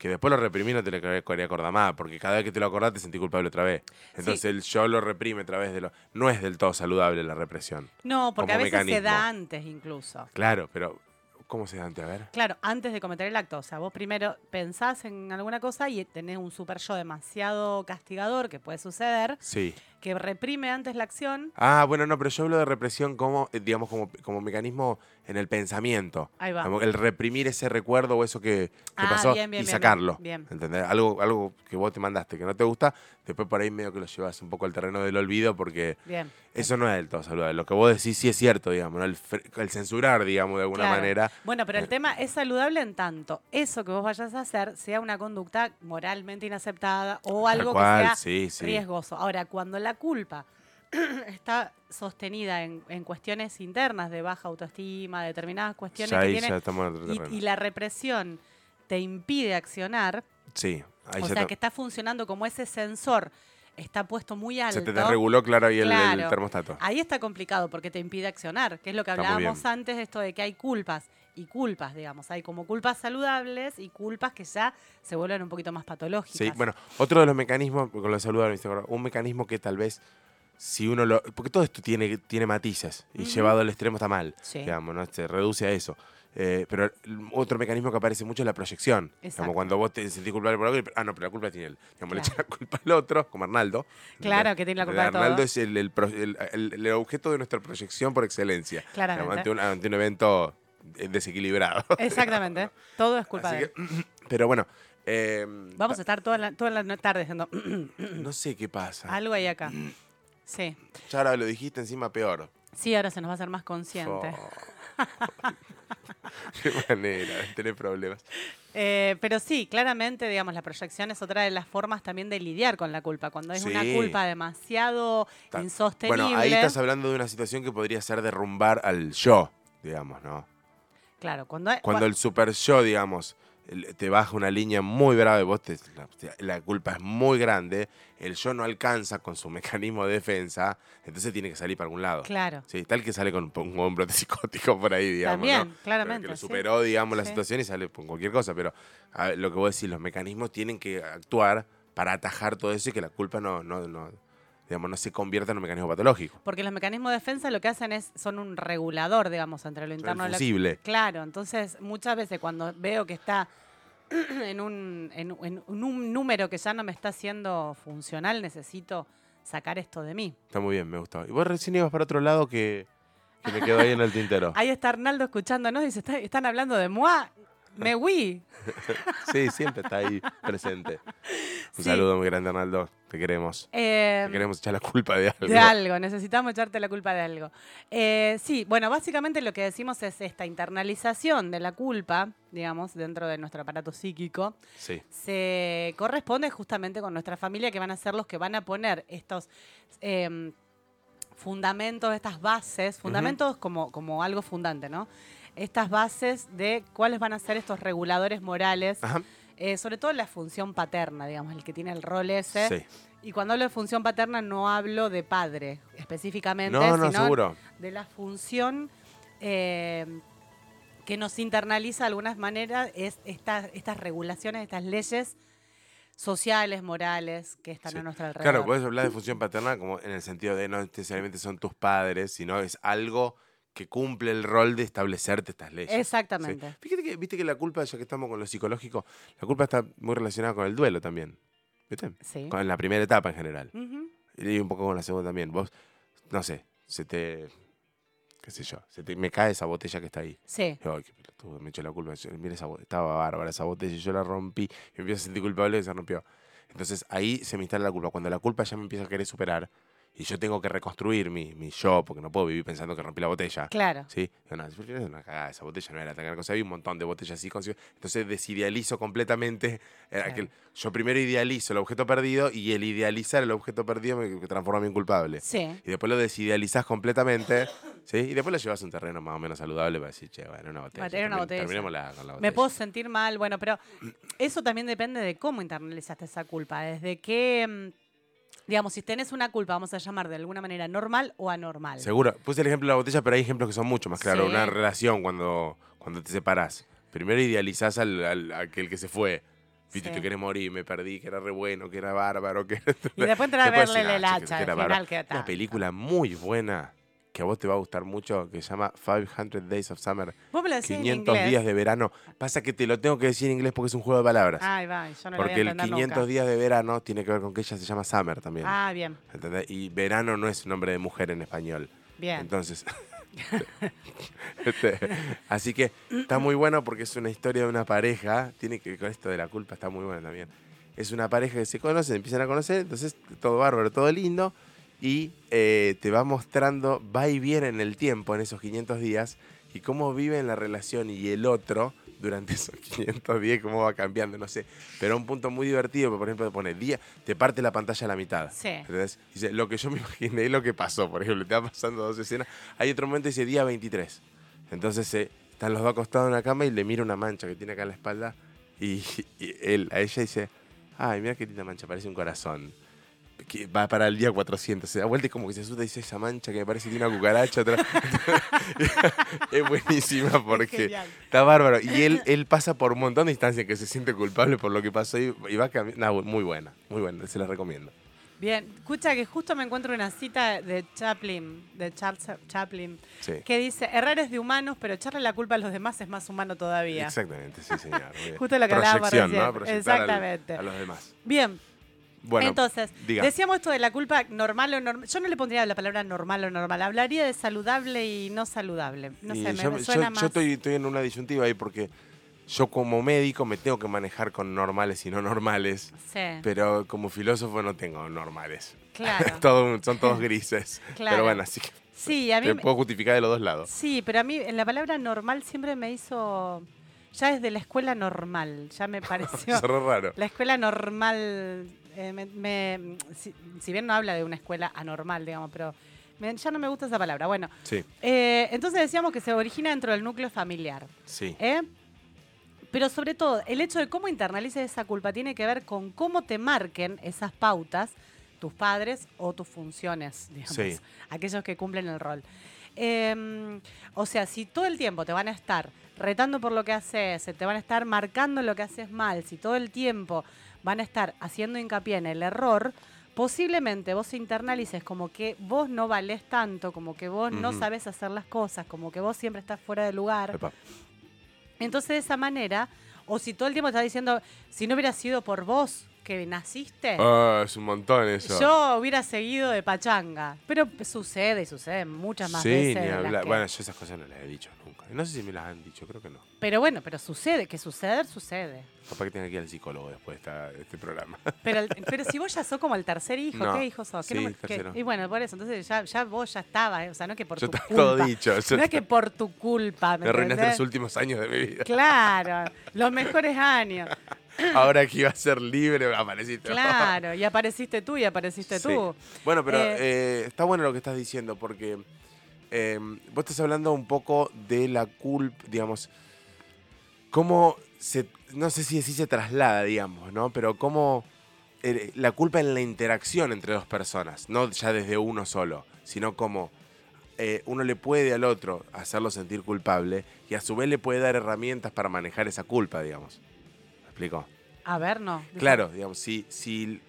que después lo reprimí no te lo quería acordar más, porque cada vez que te lo acordás te sentí culpable otra vez. Entonces Sí. el yo lo reprime a través de lo... No es del todo saludable la represión. No, porque a veces se da antes incluso. Claro, pero ¿cómo se da antes? A ver. Claro, antes de cometer el acto. O sea, vos primero pensás en alguna cosa y tenés un super yo demasiado castigador, que puede suceder, Sí. Que reprime antes la acción. Ah, bueno, no, pero yo hablo de represión como, eh, digamos, como, como mecanismo en el pensamiento. Ahí va. Como el reprimir ese recuerdo o eso que, que Ah, pasó bien, bien, y bien, sacarlo. bien. ¿Entendés? Algo, algo que vos te mandaste que no te gusta, después por ahí medio que lo llevas un poco al terreno del olvido porque Bien. eso no es del todo saludable. Lo que vos decís sí es cierto, digamos, ¿no? el, el censurar, digamos, de alguna Claro. manera. Bueno, pero el Eh. tema es saludable en tanto eso que vos vayas a hacer sea una conducta moralmente inaceptada o algo cual, que sea sí, sí. riesgoso. Ahora, cuando la culpa. Está sostenida en, en cuestiones internas de baja autoestima, determinadas cuestiones Ya que ahí tiene, ya estamos en otro y, la represión te impide accionar, Sí, ahí o sea, que está funcionando como ese sensor está puesto muy alto. se te desreguló, claro, ahí el- termostato. Ahí está complicado porque te impide accionar, que es lo que hablábamos antes, esto de que hay culpas y culpas, digamos. Hay como culpas saludables y culpas que ya se vuelven un poquito más patológicas. Sí, bueno, otro de los mecanismos, con lo saludable, un mecanismo que tal vez, si uno lo. Porque todo esto tiene, tiene matices y llevado al extremo está mal, Sí. digamos, ¿no? Se reduce a eso. Eh, pero otro mecanismo que aparece mucho es la proyección. Exacto. Como cuando vos te sentís culpable por algo y, ah, no, pero la culpa tiene él. Digamos, le Claro. echa la culpa al otro, como Arnaldo. Claro, que tiene la culpa de Arnaldo todo. es el, el objeto de nuestra proyección por excelencia. Digamos, ante, un, ante un evento desequilibrado. Exactamente. Todo es culpa Así de él. que, pero bueno. eh, Vamos a estar toda la, toda la tarde diciendo No sé qué pasa. algo ahí acá. Sí. Ya ahora lo dijiste encima peor. Sí, ahora se nos va a hacer más consciente. Fo. Qué manera de tener problemas. Eh, pero sí, claramente, digamos, la proyección es otra de las formas también de lidiar con la culpa. Cuando es una culpa demasiado Ta- insostenible. Bueno, ahí estás hablando de una situación que podría ser derrumbar al yo, digamos, ¿no? Claro, cuando, Cuando el super yo, digamos, te baja una línea muy grave, vos te- la, la culpa es muy grande, el yo no alcanza con su mecanismo de defensa, entonces tiene que salir para algún lado. Claro. Sí, tal que sale con un, brote psicótico por ahí, digamos. También, ¿no? claramente, Que lo sí. superó, digamos, la Sí. situación y sale con cualquier cosa. Pero a lo que vos decís, los mecanismos tienen que actuar para atajar todo eso y que la culpa no, no, no, digamos, no se convierta en un mecanismo patológico. Porque los mecanismos de defensa lo que hacen es, son un regulador, digamos, entre lo interno y lo. Claro, entonces muchas veces cuando veo que está en un, en, en un número que ya no me está siendo funcional, necesito sacar esto de mí. Está muy bien, me gustó. Y vos recién ibas para otro lado que, que me quedó ahí en el tintero. Ahí está Arnaldo escuchándonos dice, "Está- están hablando de moi, me oui. Sí, siempre está ahí presente. Un Sí. saludo muy grande, Arnaldo. Te queremos. Eh, Te queremos echar la culpa de algo. De algo, necesitamos echarte la culpa de algo. Eh, sí, bueno, básicamente lo que decimos es esta internalización de la culpa, digamos, dentro de nuestro aparato psíquico, Sí. se corresponde justamente con nuestra familia, que van a ser los que van a poner estos eh, fundamentos, estas bases, fundamentos como, como algo fundante, ¿no? Estas bases de cuáles van a ser estos reguladores morales, eh, sobre todo la función paterna, digamos, el que tiene el rol ese. Sí. Y cuando hablo de función paterna no hablo de padre específicamente, No, no, sino seguro. de la función eh, que nos internaliza de algunas maneras, es esta- estas regulaciones, estas leyes sociales, morales que están Sí. a nuestro alrededor. Claro, puedes hablar de función paterna como en el sentido de no necesariamente son tus padres, sino es algo que cumple el rol de establecerte estas leyes. Exactamente. Sí. Fíjate que, viste que la culpa, ya que estamos con lo psicológico, la culpa está muy relacionada con el duelo también. ¿Viste? Sí. Con la primera etapa en general. Ujú. Y un poco con la segunda también. Vos, no sé, se te. qué sé yo, se te, me cae esa botella que está ahí. Sí. Ay, qué pelotudo, me echo la culpa. Yo, Mira, esa, estaba bárbara esa botella y yo la rompí. Y me empiezo a sentir culpable que se rompió. Entonces ahí se me instala la culpa. Cuando la culpa ya me empieza a querer superar y yo tengo que reconstruir mi, mi yo, porque no puedo vivir pensando que rompí la botella. Claro. ¿Sí? No, es una cagada, esa botella no era tan gran cosa. Había un montón de botellas así. consigo- Entonces desidealizo completamente. eh, aquel- yo primero idealizo el objeto perdido y el idealizar el objeto perdido me transforma a mí en culpable. Sí. Y después lo desidealizás completamente, ¿sí? Y después lo llevas a un terreno más o menos saludable para decir, che, bueno, una botella. Una botella. Terminémosla con la botella. Me puedo sentir mal, bueno, pero eso también depende de cómo internalizaste esa culpa, desde qué, mm, digamos, si tenés una culpa, vamos a llamar de alguna manera normal o anormal. Seguro. Puse el ejemplo de la botella, pero hay ejemplos que son mucho más claros. Sí. Una relación cuando, cuando te separás. Primero idealizás al, al- a aquel que se fue. Viste, Sí. te querés morir, me perdí, que era re bueno, que era bárbaro, que Y después entrar a verle el "Ah, che, hacha, al bárbaro". final que Una película muy buena que a vos te va a gustar mucho, que se llama 500 Days of Summer. Vos me lo decís en 500 inglés. días de verano. Pasa que te lo tengo que decir en inglés porque es un juego de palabras. Ay, va, yo no lo voy porque a el entender 500 nunca. días de verano tiene que ver con que ella se llama Summer también. Ah, bien, ¿entendés? Y verano no es nombre de mujer en español. bien. Entonces. este, así que está muy bueno porque es una historia de una pareja. Tiene que ver con esto de la culpa, está muy bueno también. Es una pareja que se conoce, empiezan a conocer, entonces todo bárbaro, todo lindo. Y eh, te va mostrando, va y viene en el tiempo, en esos 500 días, y cómo viven la relación y el otro durante esos 500 días, cómo va cambiando, no sé. Pero un punto muy divertido, por ejemplo, te pone día, te parte la pantalla a la mitad. Sí. ¿Entendés? Dice, lo que yo me imaginé y lo que pasó, por ejemplo, te va pasando dos escenas. Hay otro momento que dice día 23. Entonces eh, están los dos acostados en la cama y le mira una mancha que tiene acá en la espalda. Y, y él, a ella dice, ay, mira qué linda mancha, parece un corazón. Que va para el día 400. Se da vuelta y como que se asusta y dice, esa mancha que me parece que tiene una cucaracha. atrás". es buenísima porque genial. está bárbaro. Y él, él pasa por un montón de instancias que se siente culpable por lo que pasó y, y va cambiando. muy buena, muy buena, se la recomiendo. Bien, escucha que justo me encuentro una cita de Chaplin, de Charles Chaplin, Sí. que dice, errar es de humanos, pero echarle la culpa a los demás es más humano todavía. Exactamente, sí, señor. Justo lo que hablábamos. ¿no? Al- Exactamente. a los demás. Bien, Bueno, entonces, diga. decíamos esto de la culpa normal o normal. Yo no le pondría la palabra normal o normal, hablaría de saludable y no saludable. No Y sé, me, yo, me yo- suena yo más. estoy, estoy en una disyuntiva ahí porque yo como médico me tengo que manejar con normales y no normales, Sí, pero como filósofo no tengo normales. claro. Todo- son todos grises. Claro. Pero bueno, así que Sí, a mí te me- puedo justificar de los dos lados. Sí, pero a mí la palabra normal siempre me hizo ya es de la escuela normal, ya me pareció. Raro. La escuela normal, eh, me- me- si, si bien no habla de una escuela anormal, digamos, pero me- ya no me gusta esa palabra. Bueno, Sí, eh, entonces decíamos que se origina dentro del núcleo familiar. sí. ¿eh? Pero sobre todo, el hecho de cómo internalices esa culpa tiene que ver con cómo te marquen esas pautas tus padres o tus funciones, digamos, Sí. aquellos que cumplen el rol. Eh, o sea, si todo el tiempo te van a estar retando por lo que haces, te van a estar marcando lo que haces mal, si todo el tiempo van a estar haciendo hincapié en el error, posiblemente vos internalices como que vos no valés tanto, como que vos no sabes hacer las cosas, como que vos siempre estás fuera de lugar. Epa. Entonces, de esa manera, o si todo el tiempo estás diciendo, si no hubiera sido por vos que naciste, Ah, es un montón eso. yo hubiera seguido de pachanga. Pero sucede y sucede muchas más sí, veces. ni hablar. que- Bueno, yo esas cosas no las he dicho. No sé si me las han dicho, creo que no. Pero bueno, pero sucede, que suceder, sucede. Capaz que tenga que ir al psicólogo después de, esta- de este programa. Pero, el- pero si vos ya sos como el tercer hijo, No, ¿qué hijo sos? ¿Qué sí, no me-. Y bueno, por eso, entonces ya, ya vos ya estabas, o sea, no es que por Yo tu culpa. todo dicho. yo No es que por tu culpa, ¿me me arruinaste los últimos años de mi vida. Claro, los mejores años. Ahora que iba a ser libre, apareciste. Claro, y apareciste tú y apareciste Sí. tú. Bueno, pero Eh, eh, está bueno lo que estás diciendo, porque eh, vos estás hablando un poco de la culpa, digamos, cómo se, no sé si así se traslada, digamos, ¿no? Pero cómo eh, la culpa en la interacción entre dos personas, no ya desde uno solo, sino como eh, uno le puede al otro hacerlo sentir culpable y a su vez le puede dar herramientas para manejar esa culpa, digamos. ¿Me explico? A ver, no. Claro, digamos, si, si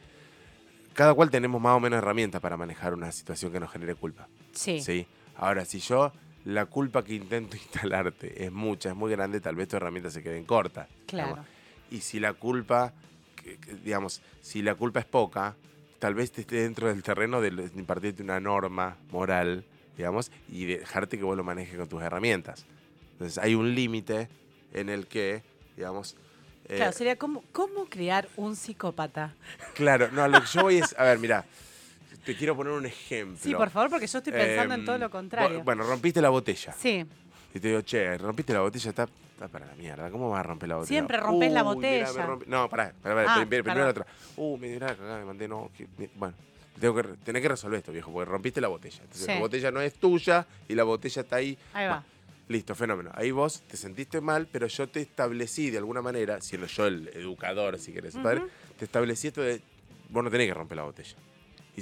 cada cual tenemos más o menos herramientas para manejar una situación que nos genere culpa. Sí. ¿sí? Ahora, si yo la culpa que intento instalarte es mucha, es muy grande, tal vez tu herramienta se queden cortas. Claro. digamos. Y si la culpa, digamos, si la culpa es poca, tal vez te esté dentro del terreno de, impartirte una norma moral, digamos, y dejarte que vos lo manejes con tus herramientas. Entonces hay un límite en el que, digamos... eh, Claro, sería como, ¿cómo criar un psicópata? Claro, no, lo que yo voy es. A ver, mira, te quiero poner un ejemplo. Sí, por favor, porque yo estoy pensando en Em, todo lo contrario. bu- Bueno, rompiste la botella. Sí, Y te digo, che, rompiste la botella, está, está para la mierda. ¿Cómo vas a romper la botella? Siempre rompes la mirá, botella. No, pará, pará, pará, Ah, prim- primero perdón. la otra. Uh, me dirá, me mandé, no. que- bueno, tengo que, tenés que resolver esto, viejo, porque rompiste la botella. Entonces, Sí. la botella no es tuya y la botella está ahí. ahí va. Listo, fenómeno. Ahí vos te sentiste mal, pero yo te establecí de alguna manera, siendo yo el educador, si querés, padre, te establecí esto de, vos no tenés que romper la botella.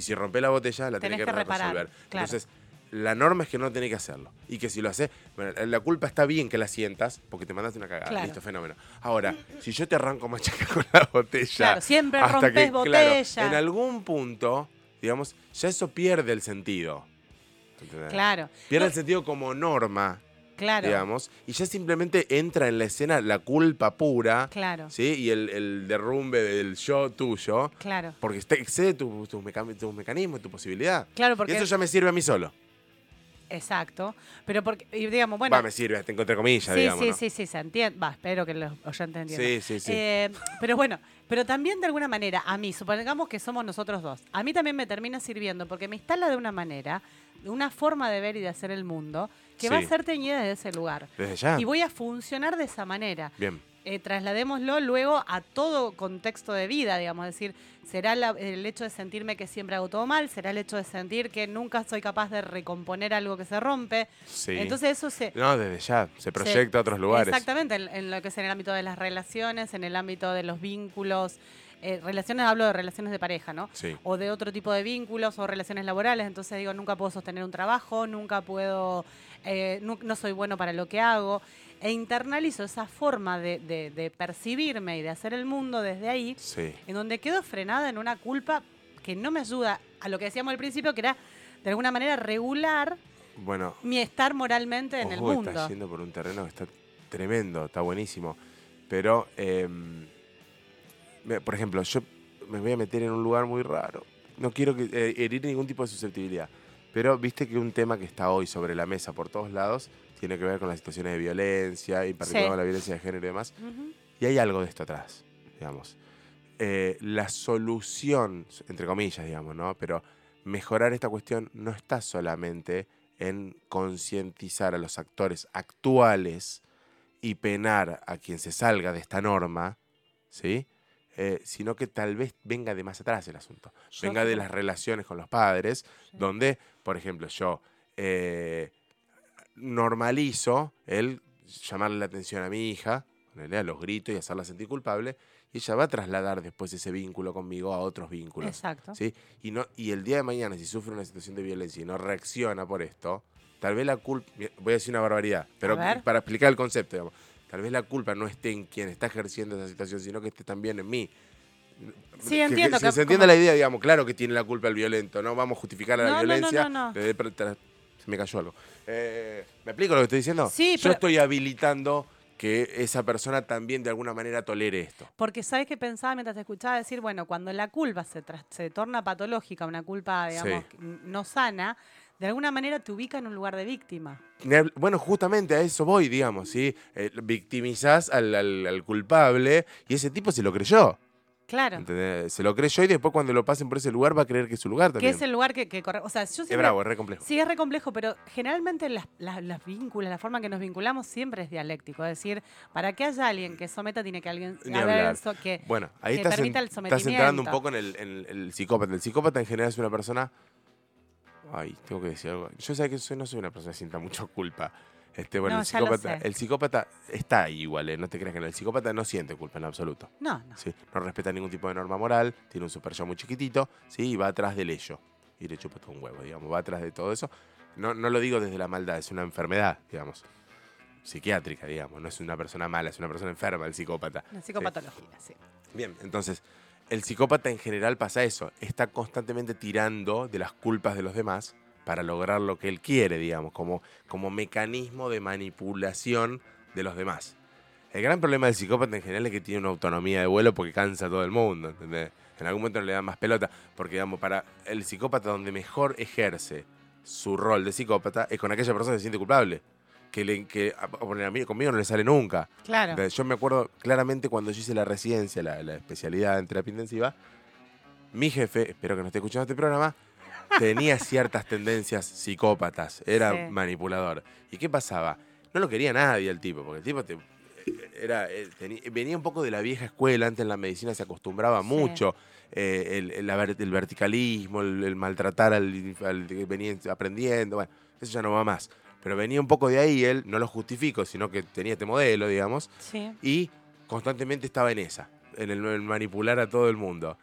Y si rompés la botella, la tenés, Tenés que, que reparar, resolver. claro. Entonces, la norma es que no tenés que hacerlo. Y que si lo haces, bueno, la culpa está bien que la sientas, porque te mandaste una cagada. Claro. Listo, fenómeno. Ahora, si yo te arranco machaca con la botella. Claro, siempre hasta rompes que, claro, botella. en algún punto, digamos, ya eso pierde el sentido. ¿Entendés? Claro. Pierde No, el sentido como norma claro. digamos, y ya simplemente entra en la escena la culpa pura, Claro. ¿sí? Y el, el derrumbe del yo tuyo, Claro. porque excede tu, tu, meca- tu mecanismo, tu posibilidad. Claro, Y porque. eso ya me sirve a mí solo. Exacto. Pero porque, y digamos, bueno. Va, me sirve, hasta entre comillas, sí, digamos. sí, ¿no? sí, sí, se entiende. Va, espero que los oyentes entiendan. Sí, sí, sí. Eh, pero bueno, pero también de alguna manera, a mí, supongamos que somos nosotros dos, a mí también me termina sirviendo porque me instala de una manera, de una forma de ver y de hacer el mundo, que va a ser teñida desde ese lugar. Desde ya. Y voy a funcionar de esa manera. Bien. Eh, trasladémoslo luego a todo contexto de vida, digamos, es decir, será la- el hecho de sentirme que siempre hago todo mal, será el hecho de sentir que nunca soy capaz de recomponer algo que se rompe. Sí. Entonces eso se, no, desde ya. Se proyecta a otros lugares. Exactamente, en, en lo que es en el ámbito de las relaciones, en el ámbito de los vínculos. eh, relaciones, hablo de relaciones de pareja, ¿no? Sí. O de otro tipo de vínculos o relaciones laborales. Entonces digo, nunca puedo sostener un trabajo, nunca puedo, eh, no, soy bueno para lo que hago. E internalizo esa forma de, de- de percibirme y de hacer el mundo desde ahí, Sí. en donde quedo frenada en una culpa que no me ayuda a lo que decíamos al principio, que era de alguna manera regular Bueno, mi estar moralmente en el mundo. está yendo por un terreno que está tremendo, está buenísimo. Pero, em, por ejemplo, yo me voy a meter en un lugar muy raro. No quiero que, eh, herir ningún tipo de susceptibilidad. Pero viste que un tema que está hoy sobre la mesa por todos lados tiene que ver con las situaciones de violencia, y en particular Sí. con la violencia de género y demás. Y hay algo de esto atrás, digamos. Eh, la solución, entre comillas, digamos, ¿no? Pero mejorar esta cuestión no está solamente en concientizar a los actores actuales y penar a quien se salga de esta norma, ¿sí? Eh, sino que tal vez venga de más atrás el asunto. Yo venga de las relaciones con los padres, Sí. donde, por ejemplo, yo eh, normalizo el llamarle la atención a mi hija, a los gritos y hacerla sentir culpable, y ella va a trasladar después ese vínculo conmigo a otros vínculos. Exacto. ¿sí? Y, no, y el día de mañana, si sufre una situación de violencia y no reacciona por esto, tal vez la culpa, voy a decir una barbaridad, pero para explicar el concepto, digamos, tal vez la culpa no esté en quien está ejerciendo esa situación, sino que esté también en mí. Sí, entiendo Que, que se entiende la idea, digamos, claro que tiene la culpa el violento, no vamos a justificar a la No, violencia. no, no. se me cayó algo. Eh, ¿Me explico lo que estoy diciendo? Sí, Yo pero- estoy habilitando que esa persona también de alguna manera tolere esto. Porque sabes que pensaba mientras te escuchaba decir, bueno, cuando la culpa se, tras- se torna patológica, una culpa, digamos, Sí. no sana, de alguna manera te ubica en un lugar de víctima. Bueno, justamente a eso voy, digamos, ¿sí? Eh, victimizás al, al- al culpable y ese tipo se lo creyó. Claro. ¿entendés? Se lo creyó y después cuando lo pasen por ese lugar va a creer que es su lugar Que también. es el lugar que, que corre. O sea, yo siempre. Es bravo, es re complejo. Sí, es re complejo, pero generalmente las, las, las vínculos, la forma en que nos vinculamos siempre es dialéctico. Es decir, para que haya alguien que someta, tiene que alguien haber so- que, Bueno, ahí que estás, en- permita el estás entrando un sometimiento. poco en el, en el psicópata. El psicópata en general es una persona. Ay, tengo que decir algo. Yo sé que soy- no soy una persona que sienta mucha culpa. Este, bueno, No, el psicópata, sé. el psicópata está ahí igual, eh, no te creas que no. El psicópata no siente culpa en absoluto. No, no. ¿sí? No respeta ningún tipo de norma moral, tiene un super yo muy chiquitito, ¿sí? y va atrás del ello. Y le chupa todo un huevo, digamos, va atrás de todo eso. No, no lo digo desde la maldad, es una enfermedad, digamos, psiquiátrica, digamos. No es una persona mala, es una persona enferma, el psicópata. Una ¿sí? psicopatología, sí. Bien, entonces, el psicópata en general pasa eso, está constantemente tirando de las culpas de los demás para lograr lo que él quiere, digamos, como, como mecanismo de manipulación de los demás. El gran problema del psicópata en general es que tiene una autonomía de vuelo porque cansa a todo el mundo, ¿entendés? En algún momento no le dan más pelota, porque digamos, para el psicópata donde mejor ejerce su rol de psicópata es con aquella persona que se siente culpable. Que, le, que a- mí- conmigo no le sale nunca. Claro. Yo me acuerdo claramente cuando yo hice la residencia, la, la especialidad en terapia intensiva, mi jefe, espero que no esté escuchando este programa, tenía ciertas tendencias psicópatas, era Sí. manipulador. ¿Y qué pasaba? No lo quería nadie el tipo, porque el tipo te- era, eh, teni- venía un poco de la vieja escuela, antes en la medicina se acostumbraba Sí. mucho eh, el, verticalismo, el, el maltratar al, al que venía aprendiendo, bueno, eso ya no va más. Pero venía un poco de ahí, él, no lo justifico, sino que tenía este modelo, digamos, Sí. y constantemente estaba en esa, en el, manipular a todo el mundo.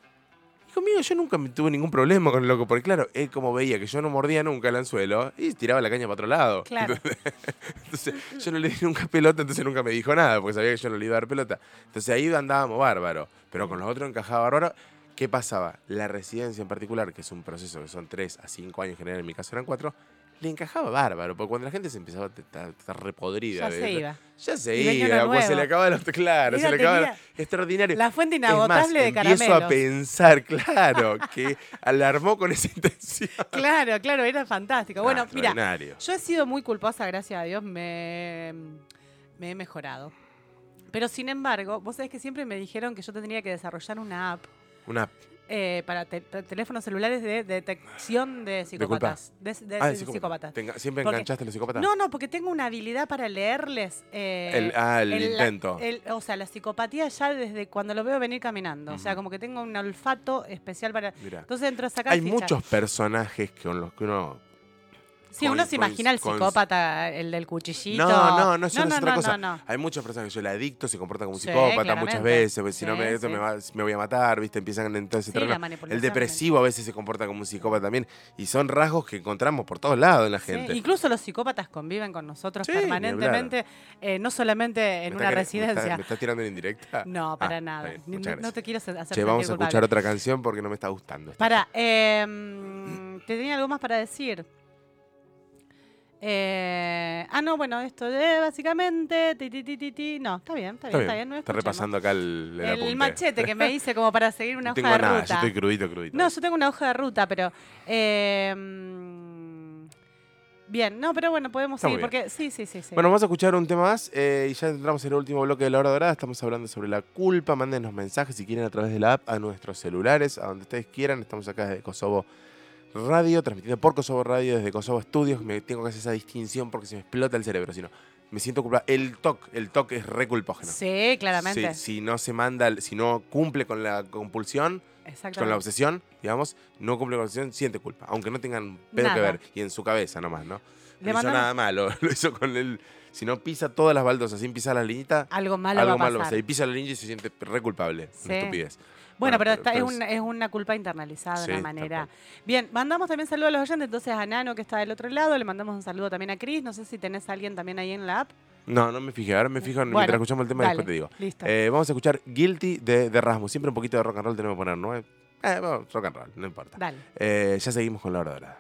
Conmigo yo nunca me tuve ningún problema con el loco, porque claro, él como veía que yo no mordía nunca el anzuelo, y tiraba la caña para otro lado. Claro. Entonces yo no le di nunca pelota, entonces nunca me dijo nada, porque sabía que yo no le iba a dar pelota. Entonces ahí andábamos bárbaro, pero con los otros encajaba bárbaro. ¿Qué pasaba? La residencia en particular, que es un proceso que son 3 a 5 años en general, en mi caso eran 4, le encajaba bárbaro, porque cuando la gente se empezaba a estar, repodrida. Ya se iba. ya se Y iba, pues se le nuevo. acaba los claro, se le acaba tenía extraordinario. La fuente Es más, inagotable de empiezo a caramelos. pensar, claro, que alarmó con esa intención. Claro, claro, era fantástico. Bueno, Ah, mira, yo he sido muy culposa, gracias a Dios, me, me he mejorado. Pero sin embargo, vos sabés que siempre me dijeron que yo tendría que desarrollar una app Una eh, para te- te- teléfonos celulares de detección de psicópatas. De, de- ah, de psicópata. ¿Siempre Porque- enganchaste a los psicópatas? No, no, porque tengo una habilidad para leerles. eh, El- ah, el intento. el- o sea, la psicopatía ya desde cuando lo veo venir caminando. O sea, como que tengo un olfato especial para. Mira. Entonces entro a sacar Hay ficha. muchos personajes con los que uno. Sí, uno se imagina el con- picópata, el del cuchillito. No, no, no, eso no, es otra no, cosa. no, no. Hay muchas personas que yo el adicto se comporta como un Sí, psicópata muchas veces, pues, si no me, esto sí. me, va- me voy a matar, ¿viste? Empiezan en todo ese Sí, terreno. la manipulación. El depresivo a veces se comporta como un psicópata también. Y son rasgos que encontramos por todos lados en la gente. incluso los psicópatas conviven con nosotros permanentemente, eh, no solamente ¿Me en una me residencia. está- ¿Me estás tirando en indirecta? No, Ah, para está nada. Ni- no, no te quiero hacer Che, vamos a escuchar otra canción porque no me está gustando. Para, eh, te tenía algo más para decir. Eh, ah, no, bueno, esto de básicamente. Ti, ti. No, está bien, está bien, está bien. no Está repasando acá el, el, el apunte. machete que me hice como para seguir una No hoja tengo de nada, ruta. yo estoy crudito, crudito. No, yo tengo una hoja de ruta, pero. eh, mm, bien, no, pero bueno, podemos Está seguir bien. porque. Sí, sí, sí. sí. Bueno, vamos a escuchar un tema más eh, y ya entramos en el último bloque de la hora dorada. Estamos hablando sobre la culpa. Mándenos mensajes si quieren a través de la app a nuestros celulares, a donde ustedes quieran. Estamos acá desde Kosovo Radio, transmitiendo por Kosovo Radio desde Kosovo Studios. Me tengo que hacer esa distinción porque se me explota el cerebro, si no. me siento culpable. El TOC, el TOC es re culpógeno. Sí, claramente. Si no se manda, si no cumple con la compulsión, con la obsesión, digamos, no cumple con la obsesión, siente culpa. Aunque no tengan pedo que Nada. ver. Y en su cabeza nomás, ¿no? No hizo nada malo. Lo hizo con el. Si no pisa todas las baldosas sin pisar las liñitas, Algo malo algo va a malo. pasar. Y pisa la línea y se siente re culpable. Sí. Una estupidez. Bueno, pero, es, es- una, es una culpa internalizada Sí, de una manera. Bien, mandamos también saludos a los oyentes, entonces a Nano que está del otro lado, le mandamos un saludo también a Cris, no sé si tenés a alguien también ahí en la app. No, no me fijé. Ahora me fijo en- Bueno, mientras escuchamos el tema y después te digo. Listo. Eh, vamos a escuchar Guilty de, de Rasmus. Siempre un poquito de rock and roll tenemos que poner, ¿no? Eh, vamos, rock and roll, no importa. Dale. Eh, ya seguimos con la hora dorada.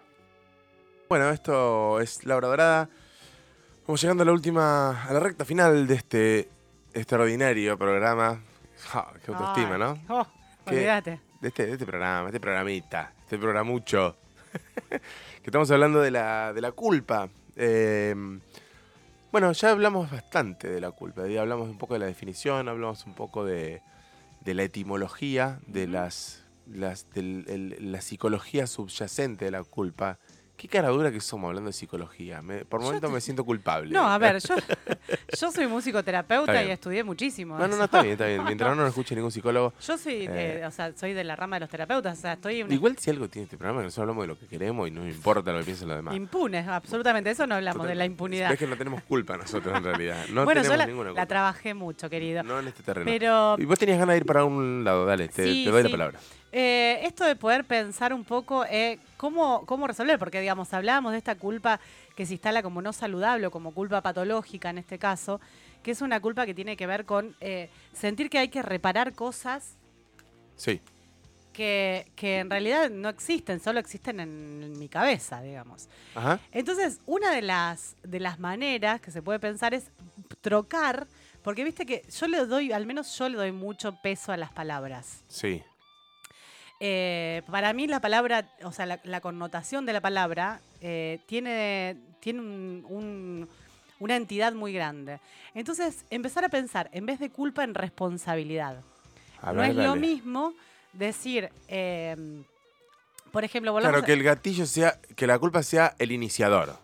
Bueno, esto es la hora dorada. Vamos llegando a la última, a la recta final de este extraordinario programa. Ja, qué autoestima, Ay, ¿no? Oh. Olvídate. De este, de este programa, este programita, este programucho. que estamos hablando de la, de la culpa. Eh, bueno, ya hablamos bastante de la culpa. Ya hablamos un poco de la definición, hablamos un poco de, de la etimología, de las, las el- la psicología subyacente de la culpa. Qué cara dura que somos hablando de psicología. Me- por momentos te- me siento culpable. No, a ver, yo, yo soy musicoterapeuta y estudié muchísimo. No, no, no, está bien, está bien. Mientras no nos escuche ningún psicólogo. Yo soy, Eh. eh, o sea, soy de la rama de los terapeutas, o sea, estoy Igual si algo tiene este programa, nosotros hablamos de lo que queremos y no importa lo que piensen los demás. impunes, absolutamente, eso no hablamos de la impunidad. Ves que no tenemos culpa nosotros en realidad. No bueno, yo tenemos la, ninguna la culpa. trabajé mucho, querido. No en este terreno. Pero Y vos tenías ganas de ir para un lado, dale, te, Sí, te doy sí. la palabra. Eh, esto de poder pensar un poco eh, cómo, cómo resolver, porque digamos, hablábamos de esta culpa que se instala como no saludable o como culpa patológica en este caso, que es una culpa que tiene que ver con eh, sentir que hay que reparar cosas Sí, que, que en realidad no existen, solo existen en, en mi cabeza, digamos. ajá, Entonces, una de las, de las maneras que se puede pensar es trocar, porque viste que yo le doy, al menos yo le doy mucho peso a las palabras. sí, Eh, para mí la palabra, o sea, la, la connotación de la palabra eh, tiene, tiene un- un- una entidad muy grande. Entonces, empezar a pensar, en vez de culpa, en responsabilidad. a no ver, es lo mismo decir, eh, por ejemplo, Claro, a- que el gatillo sea, que la culpa sea el iniciador.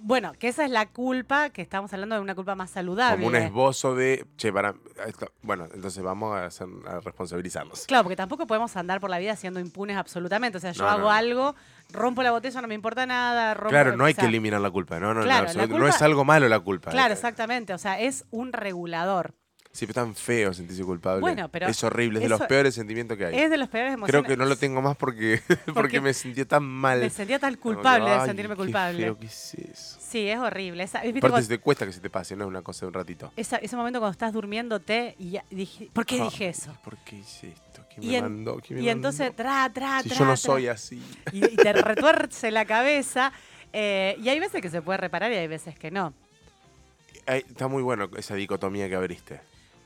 Bueno, que esa es la culpa, que estamos hablando de una culpa más saludable. Como un esbozo de, che, para, bueno, entonces vamos a, hacer- a responsabilizarnos. Claro, porque tampoco podemos andar por la vida siendo impunes absolutamente. O sea, yo No, hago no, no. algo, rompo la botella, no me importa nada. Rompo, Claro, no hay que eliminar la culpa, no, no, no, claro, no culpa- es algo malo la culpa. Claro, exactamente. O sea, es un regulador. Sí, pero tan feo sentirse culpable. Bueno, pero es horrible, es de los peores sentimientos que hay. Es de los peores Creo emociones. que no lo tengo más porque, porque, Porque me sentí tan mal. Me sentía tan Como culpable de sentirme qué culpable. feo que es eso. Sí, es horrible. Esa- ¿viste Aparte, cuando- si te cuesta que se te pase, no es una cosa de un ratito. esa- ese momento cuando estás durmiéndote y ya dije, ¿por qué Ah, dije eso? ¿Por qué hice esto? ¿Quién Y, me en- mandó? ¿Quién me y entonces, mandó? tra, tra, Si tra, yo no tra, soy así. y, y te retuerce la cabeza. eh, y hay veces que se puede reparar y hay veces que no. Está muy bueno esa dicotomía que abriste.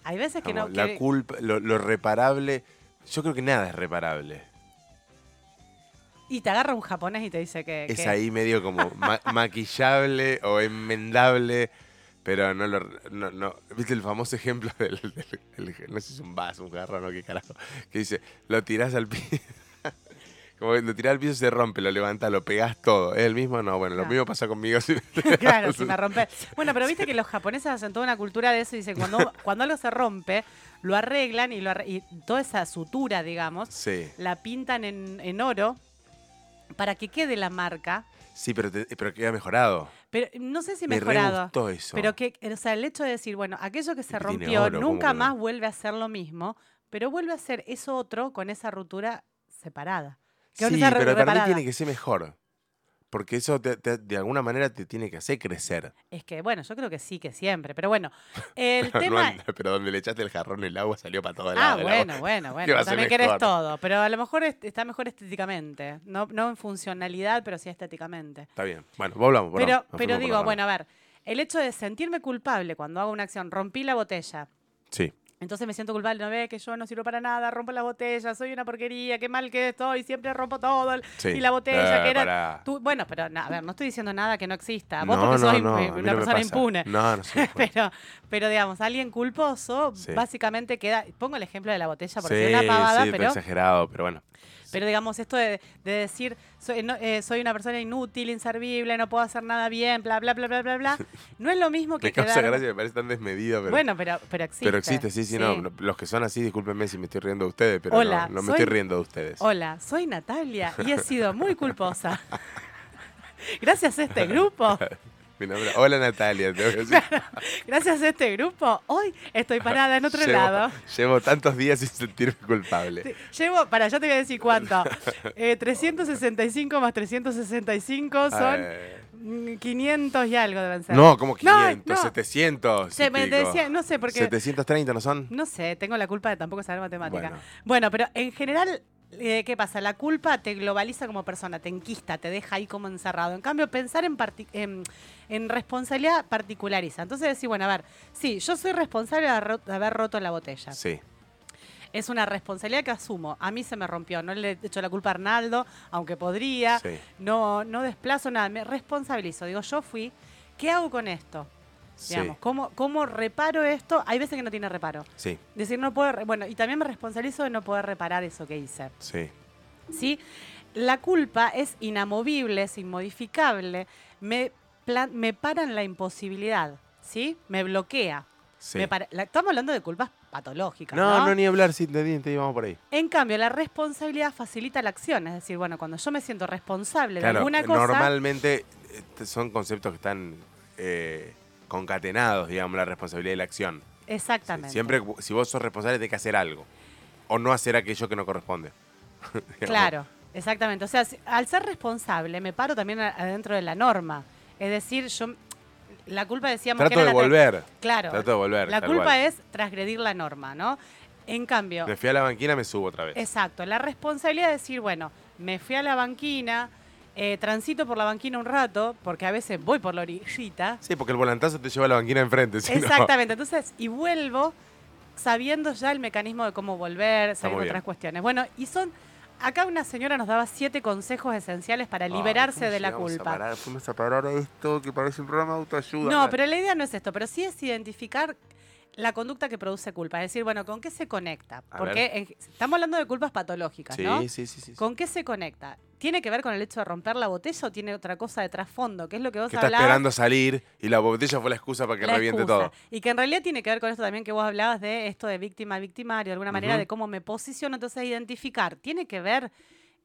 Hay veces que Vamos, no. la que- culpa, lo, lo reparable. Yo creo que nada es reparable. y te agarra un japonés y te dice que. Es que- ahí medio como ma- maquillable o enmendable, pero no lo. No, no. ¿Viste el famoso ejemplo del, del- del- No sé si es un vaso, un jarrón o qué carajo. Que dice: lo tirás al piso. Como que lo tirás al piso se rompe, lo levantás, lo pegás todo. ¿Es el mismo? No, bueno, lo mismo pasa conmigo. si- claro, si me rompe. Bueno, pero viste que los japoneses hacen toda una cultura de eso y dicen cuando, cuando algo se rompe, lo arreglan y, lo arre- y toda esa sutura, digamos, Sí, la pintan en, en oro para que quede la marca. sí, pero, te- pero queda mejorado. Pero no sé si Me mejorado. gustó eso. Pero que, o sea, el hecho de decir, bueno, aquello que se que rompió oro, ¿cómo nunca que no? más vuelve a ser lo mismo, pero vuelve a ser eso otro con esa ruptura separada. Que Sí, pero para mí reparada. tiene que ser mejor. Porque eso te- te- de alguna manera te tiene que hacer crecer. Es que, bueno, yo creo que sí, que siempre. Pero bueno, el Pero, no tema. pero donde le echaste el jarrón el agua salió para Ah, lados. el agua. bueno, bueno, bueno. tú ser También querés todo. Pero a lo mejor est- está mejor estéticamente. No, no en funcionalidad, pero sí estéticamente. Está bien. Bueno, volvamos. Pero, Nos pero digo, bueno, a ver, el hecho de sentirme culpable cuando hago una acción, rompí la botella. Sí. Entonces me siento culpable, no ve que yo no sirvo para nada, rompo la botella, soy una porquería, qué mal que estoy, siempre rompo todo. sí. Y la botella, Eh, que era. tú- bueno, pero no, a ver, no estoy diciendo nada que no exista. Vos No, porque no, sos una persona impune. No, no soy impune. Pero, pero digamos, alguien culposo, Sí. básicamente queda. Pongo el ejemplo de la botella porque sí, es una pavada, sí, pero. exagerado, pero bueno. Pero digamos, esto de, de decir, soy, no- eh, soy una persona inútil, inservible, no puedo hacer nada bien, bla, bla, bla, bla, bla, bla, no es lo mismo que Me causa quedar- gracia, me parece tan desmedido, pero, Bueno, pero, pero existe. pero existe, sí, sí, no. no, Los que son así, discúlpenme si me estoy riendo de ustedes, pero Hola, no, no me estoy riendo de ustedes. Hola, soy Natalia y he sido muy culposa. Gracias a este grupo, Mi nombre- hola Natalia, te voy a decir. gracias a este grupo, hoy estoy parada en otro Llevo- lado. Llevo tantos días sin sentirme culpable. Llevo, para, ya te voy a decir cuánto. Eh, 365 más 365 son Eh, mm, 500 y algo deben ser. no, como No, 500, no. 700. Se me decía, no sé, porque 730 no son. No sé, tengo la culpa de tampoco saber matemática. Bueno. Bueno, pero en general, eh, ¿qué pasa? La culpa te globaliza como persona, te enquista, te deja ahí como encerrado. En cambio, pensar en, parti- en, en responsabilidad particulariza. Entonces decir, bueno, a ver, sí, yo soy responsable de haber ro- de haber roto la botella. Sí. Es una responsabilidad que asumo. A mí se me rompió, no le he hecho la culpa a Arnaldo, aunque podría. Sí. No, no desplazo nada, me responsabilizo. Digo, yo fui, ¿qué hago con esto? Sí. Digamos, ¿cómo, ¿cómo reparo esto? Hay veces que no tiene reparo. Sí. Decir, no puedo. Bueno, y también me responsabilizo de no poder reparar eso que hice. Sí. ¿Sí? La culpa es inamovible, es inmodificable. Me, plan- me para en la imposibilidad. ¿Sí? Me bloquea. sí. Me para- la- estamos hablando de culpas patológicas. No, No, no, ni hablar, sí, te te vamos por ahí. En cambio, la responsabilidad facilita la acción. Es decir, bueno, cuando yo me siento responsable de alguna cosa. normalmente este, son conceptos que están eh, concatenados, digamos, la responsabilidad y la acción. Exactamente. Siempre, si vos sos responsable, tenés que hacer algo. O no hacer aquello que no corresponde. Claro, exactamente. O sea, si- al ser responsable, me paro también adentro de la norma. Es decir, yo. La culpa decíamos que Trato era de volver. Claro. Trato de volver. La culpa cual. es transgredir la norma, ¿no? En cambio, Me fui a la banquina, me subo otra vez. exacto, la responsabilidad es decir, bueno, me fui a la banquina, eh, transito por la banquina un rato, porque a veces voy por la orillita. Sí, porque el volantazo te lleva a la banquina enfrente. si no- Exactamente, entonces, y vuelvo sabiendo ya el mecanismo de cómo volver, sabiendo otras cuestiones. Bueno, y son, acá una señora nos daba siete consejos esenciales para liberarse ¿cómo de la llegamos a culpa. parar? Fuimos a parar a esto que parece un programa de autoayuda. No, pero la idea no es esto, pero sí es identificar la conducta que produce culpa. Es decir, bueno, ¿con qué se conecta? A Porque en- estamos hablando de culpas patológicas, Sí, ¿no? sí, sí, sí. sí. ¿Con qué se conecta? ¿Tiene que ver con el hecho de romper la botella o tiene otra cosa de trasfondo? Que es lo que vos Que está hablabas. esperando salir y la botella fue la excusa para que la reviente excusa. todo. Y que en realidad tiene que ver con esto también que vos hablabas de esto de víctima victimario, de alguna manera, de cómo me posiciono. Entonces, identificar, ¿tiene que ver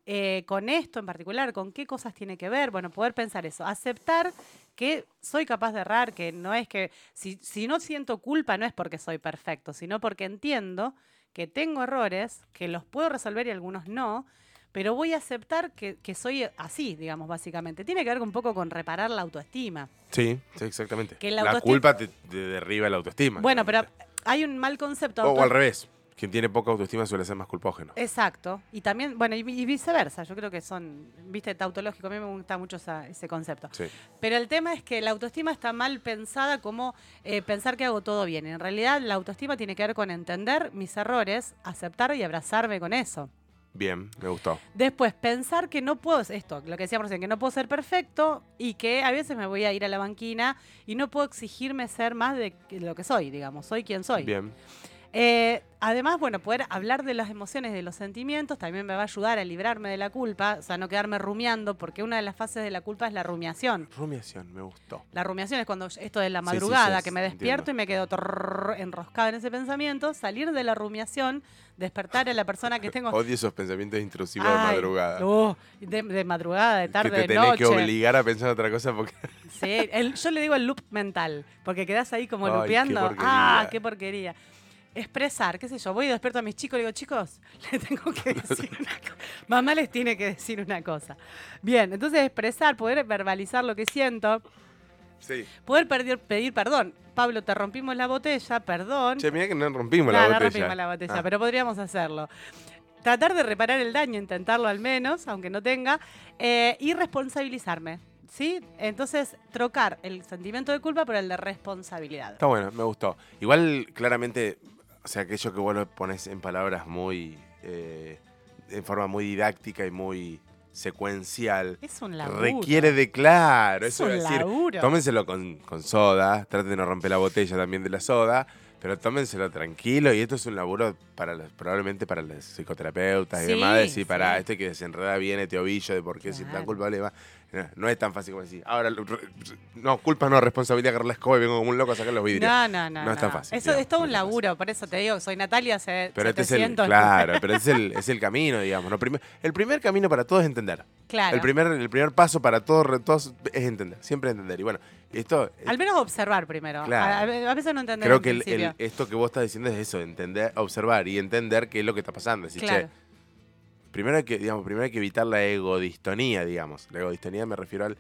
eh, con esto en particular? ¿Con qué cosas tiene que ver? Bueno, poder pensar eso. Aceptar que soy capaz de errar, que no es que, si, si no siento culpa, no es porque soy perfecto, sino porque entiendo que tengo errores, que los puedo resolver y algunos no, pero voy a aceptar que, que soy así, digamos, básicamente. Tiene que ver un poco con reparar la autoestima. Sí, sí, exactamente. Que la culpa te, te derriba la autoestima. Bueno, pero hay un mal concepto. O, al revés. Quien tiene poca autoestima suele ser más culpógeno. Exacto. Y también, bueno, y, vi- y viceversa. Yo creo que son, viste, tautológico. A mí me gusta mucho esa- ese concepto. Sí. Pero el tema es que la autoestima está mal pensada como eh, pensar que hago todo bien. En realidad, la autoestima tiene que ver con entender mis errores, aceptar y abrazarme con eso. Bien, me gustó. Después, pensar que no puedo, esto, lo que decíamos recién, que no puedo ser perfecto y que a veces me voy a ir a la banquina y no puedo exigirme ser más de lo que soy, digamos, soy quien soy. Bien. Eh, además, bueno, poder hablar de las emociones, de los sentimientos, también me va a ayudar a librarme de la culpa, o sea, no quedarme rumiando, porque una de las fases de la culpa es la rumiación. Rumiación, me gustó. La rumiación es cuando esto de la Sí, sí, madrugada, sí, que me entiendo. despierto y me quedo torrrr enroscada en ese pensamiento, salir de la rumiación, despertar a la persona que tengo. Odio esos pensamientos intrusivos de madrugada. uh, de, de madrugada, de tarde, que te de tenés noche. que obligar a pensar otra cosa porque Sí, el- yo le digo el loop mental, porque quedás ahí como Ay, lupeando. ah, qué porquería. Expresar, qué sé yo, voy y despierto a mis chicos y digo, chicos, les tengo que decir una cosa. Mamá les tiene que decir una cosa. Bien, entonces expresar, poder verbalizar lo que siento, Sí. poder pedir, pedir perdón. Pablo, te rompimos la botella, potella, Che, mirá que no rompimos No, la no botella. rompimos la botella, Ah, pero podríamos hacerlo. Tratar de reparar el daño, intentarlo al menos, aunque no tenga, eh, y responsabilizarme. ¿Sí? Entonces, trocar el sentimiento de culpa por el de responsabilidad. Está bueno, me gustó. Igual, claramente, o sea, aquello que vos lo pones en palabras muy. eh, en forma muy didáctica y muy secuencial. Es un laburo. Requiere de claro, Es eso un decir, laburo. tómenselo con, con soda, traten de no romper la botella también de la soda, Pero tómenselo tranquilo y esto es un laburo para los- probablemente para los psicoterapeutas Sí, y demás. Decir, para este que desenreda bien este ovillo de por qué si tan Claro. culpable y demás. No, no es tan fácil como decir, ahora, no, culpa no, responsabilidad, agarrar la escoba y vengo como un loco a sacar los vidrios. No, no, no. No es tan fácil, Eso digamos, es todo no un laburo, por eso te digo, soy Natalia hace Pero este es el, 700. claro, pero es el, es el camino, digamos. ¿no? Primer- el primer camino para todos es entender. Claro. El, primer, el primer paso para todos, todos es entender, siempre entender. Y bueno, esto Al menos observar primero. Claro. A, a veces no entender creo en que el- esto que vos estás diciendo es eso, entender, observar y entender qué es lo que está pasando. Decir, Claro. che, primero hay que, digamos, primero hay que evitar la egodistonía, digamos. La egodistonía me refiero al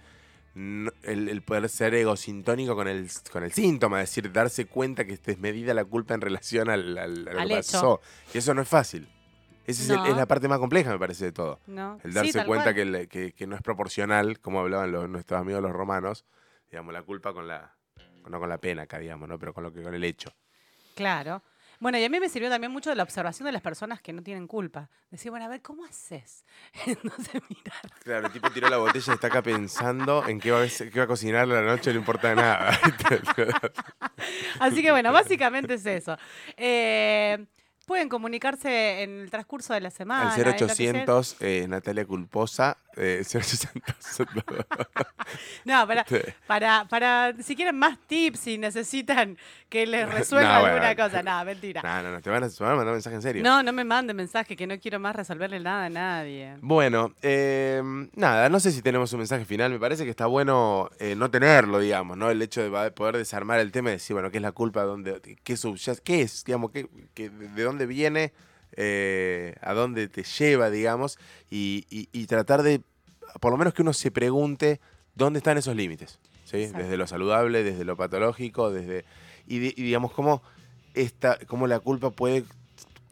el, el poder ser egosintónico con el, con el síntoma, es decir, darse cuenta que es desmedida la culpa en relación al, al- lo Al que hecho. pasó. Y eso no es fácil. Esa es, el- No. es la parte más compleja, me parece, de todo. ¿no? El darse cuenta que, que- que no es proporcional, como hablaban los- nuestros amigos los romanos, digamos, la culpa con la, no con la pena acá, digamos, ¿no? pero con lo que con el hecho. Claro. Bueno, y a mí me sirvió también mucho la observación de las personas que no tienen culpa. Decir, bueno, a ver, ¿cómo haces? Entonces, mirar. Claro, el tipo tiró la botella y está acá pensando en qué va a, qué va a cocinar la noche, no importa nada. Así que bueno, básicamente es eso. Eh, pueden comunicarse en el transcurso de la semana. Al en lo que sea. 0800 eh, Natalia Culposa, eh, 0800. No, para, Sí. para, para, si quieren más tips y necesitan que les resuelva No, alguna cosa. No, mentira. no, no, no, te van a, te van a mandar mensaje en serio. No, no me manden mensaje que no quiero más resolverle nada a nadie. Bueno, eh, nada, no sé si tenemos un mensaje final. Me parece que está bueno eh, no tenerlo, digamos, ¿no? El hecho de poder desarmar el tema y decir, bueno, ¿qué es la culpa? ¿Dónde, qué, subyacen- qué es? Digamos, qué, qué- ¿de dónde viene? eh, ¿A dónde te lleva, digamos? Y, y- y tratar de, por lo menos que uno se pregunte dónde están esos límites. ¿sí? Exacto. Desde lo saludable, desde lo patológico, desde. Y, di- y digamos, cómo, esta, cómo la culpa puede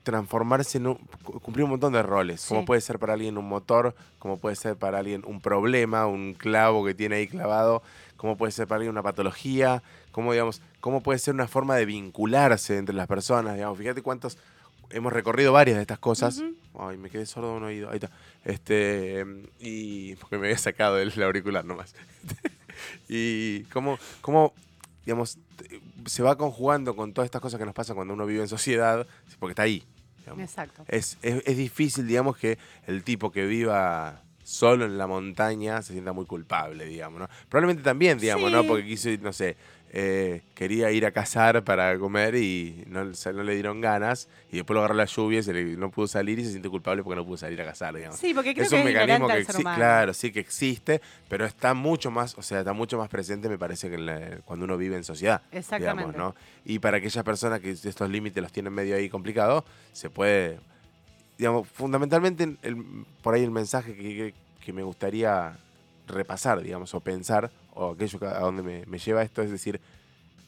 transformarse en un, cu- cumplir un montón de roles. Como Sí. puede ser para alguien un motor, como puede ser para alguien un problema, un clavo que tiene ahí clavado, como puede ser para alguien una patología, como digamos, cómo puede ser una forma de vincularse entre las personas, digamos, fíjate cuántos hemos recorrido varias de estas cosas. Ay, me quedé sordo de un oído. Ahí está. Este, y porque me había sacado el auricular nomás. y cómo, cómo digamos, se va conjugando con todas estas cosas que nos pasan cuando uno vive en sociedad, porque está ahí. digamos. Exacto. Es, es, es difícil, digamos, que el tipo que viva solo en la montaña se sienta muy culpable, digamos, ¿no? Probablemente también, digamos, ¿no? Porque quiso, no sé, eh, quería ir a cazar para comer y no, le dieron ganas y después lo agarró la lluvia y se le- no pudo salir y se siente culpable porque no pudo salir a cazar, digamos. Sí, porque creo es que un es mecanismo que humano. claro, sí que existe, pero está mucho más, o sea, está mucho más presente, me parece, que en la- cuando uno vive en sociedad. Exactamente. Digamos, ¿no? Y para aquellas personas que estos límites los tienen medio ahí complicados, se puede, digamos, fundamentalmente el- por ahí el mensaje que, que- que me gustaría repasar, digamos, o pensar, o aquello que- a donde me, me lleva esto, es decir,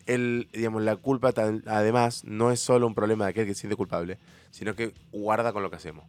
el, digamos, la culpa tan- además no es solo un problema de aquel que se siente culpable, sino que guarda con lo que hacemos.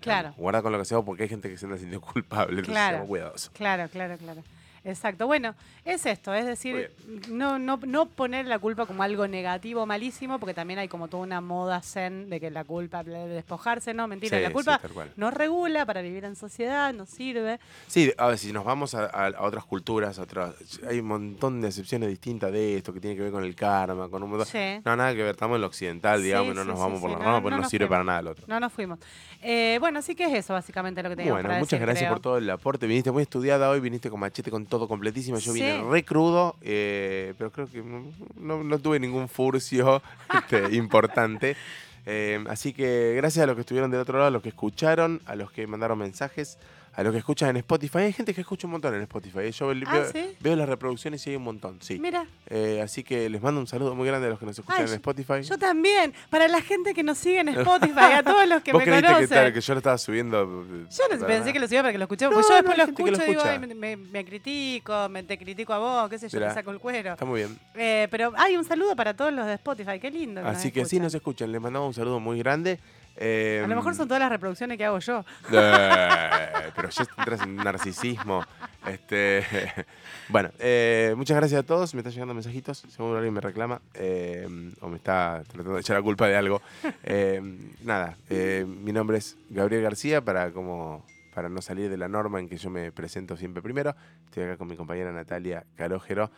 Claro. Guarda con lo que hacemos porque hay gente que se anda sintiendo culpable, entonces Claro. seamos cuidadosos. Claro, claro, claro. Exacto. Bueno, es esto, es decir, no, no, no poner la culpa como algo negativo, malísimo, porque también hay como toda una moda zen de que la culpa, de despojarse, no, mentira, Sí, la sí, culpa cual. nos regula para vivir en sociedad, nos sirve. Sí, a ver, si nos vamos a, a- a otras culturas, a otras, hay un montón de excepciones distintas de esto que tiene que ver con el karma, con un montón. Sí. No, nada que ver, estamos en lo occidental, Sí, digamos, y no sí, nos sí, vamos sí, por las no, porque no no, nos sirve fuimos. para nada el otro. No nos fuimos. Eh, bueno, así que es eso básicamente lo que teníamos Bueno, para muchas decir, gracias creo. por todo el aporte. Viniste muy estudiada hoy, viniste con machete con todo completísimo. Yo vine re crudo, eh, pero creo que no, no- no tuve ningún furcio este, importante. Eh, así que gracias a los que estuvieron del otro lado, a los que escucharon, a los que mandaron mensajes, a los que escuchan en Spotify. Hay gente que escucha un montón en Spotify. Yo Ah, veo, ¿sí? veo las reproducciones y hay un montón, sí. Mira, Eh, así que les mando un saludo muy grande a los que nos escuchan Ay, en Spotify. yo también. Para la gente que nos sigue en Spotify, a todos los que ¿Vos me conocen. que, tal, que yo lo estaba subiendo? eh, Yo no pensé que lo subía para que lo escuché, No, porque yo no, después hay lo que escucho y digo. "Ay, me, me- me critico, me, te critico a vos, qué sé yo, Mirá. te saco el cuero. Está muy bien. Eh, pero hay un saludo para todos los de Spotify, qué lindo. que Así que sí escuchan. nos escuchan. Les mandamos un saludo muy grande. Eh, A lo mejor son todas las reproducciones que hago yo. Eh, pero ya entras en narcisismo. Este, bueno, eh, muchas gracias a todos. Me están llegando mensajitos. Seguro alguien me reclama eh, o me está tratando de echar la culpa de algo. Nada, mi nombre es Gabriel García para como para no salir de la norma en que yo me presento siempre primero. Estoy acá con mi compañera Natalia Calógero.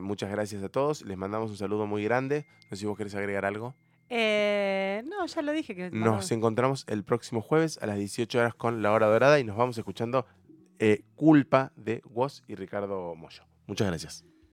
Muchas gracias a todos. Les mandamos un saludo muy grande. No sé si vos querés agregar algo. Eh, no, ya lo dije. que Nos encontramos el próximo jueves a las 18 horas con La Hora Dorada y nos vamos escuchando eh, Culpa de Woz y Ricardo Mollo. Muchas gracias.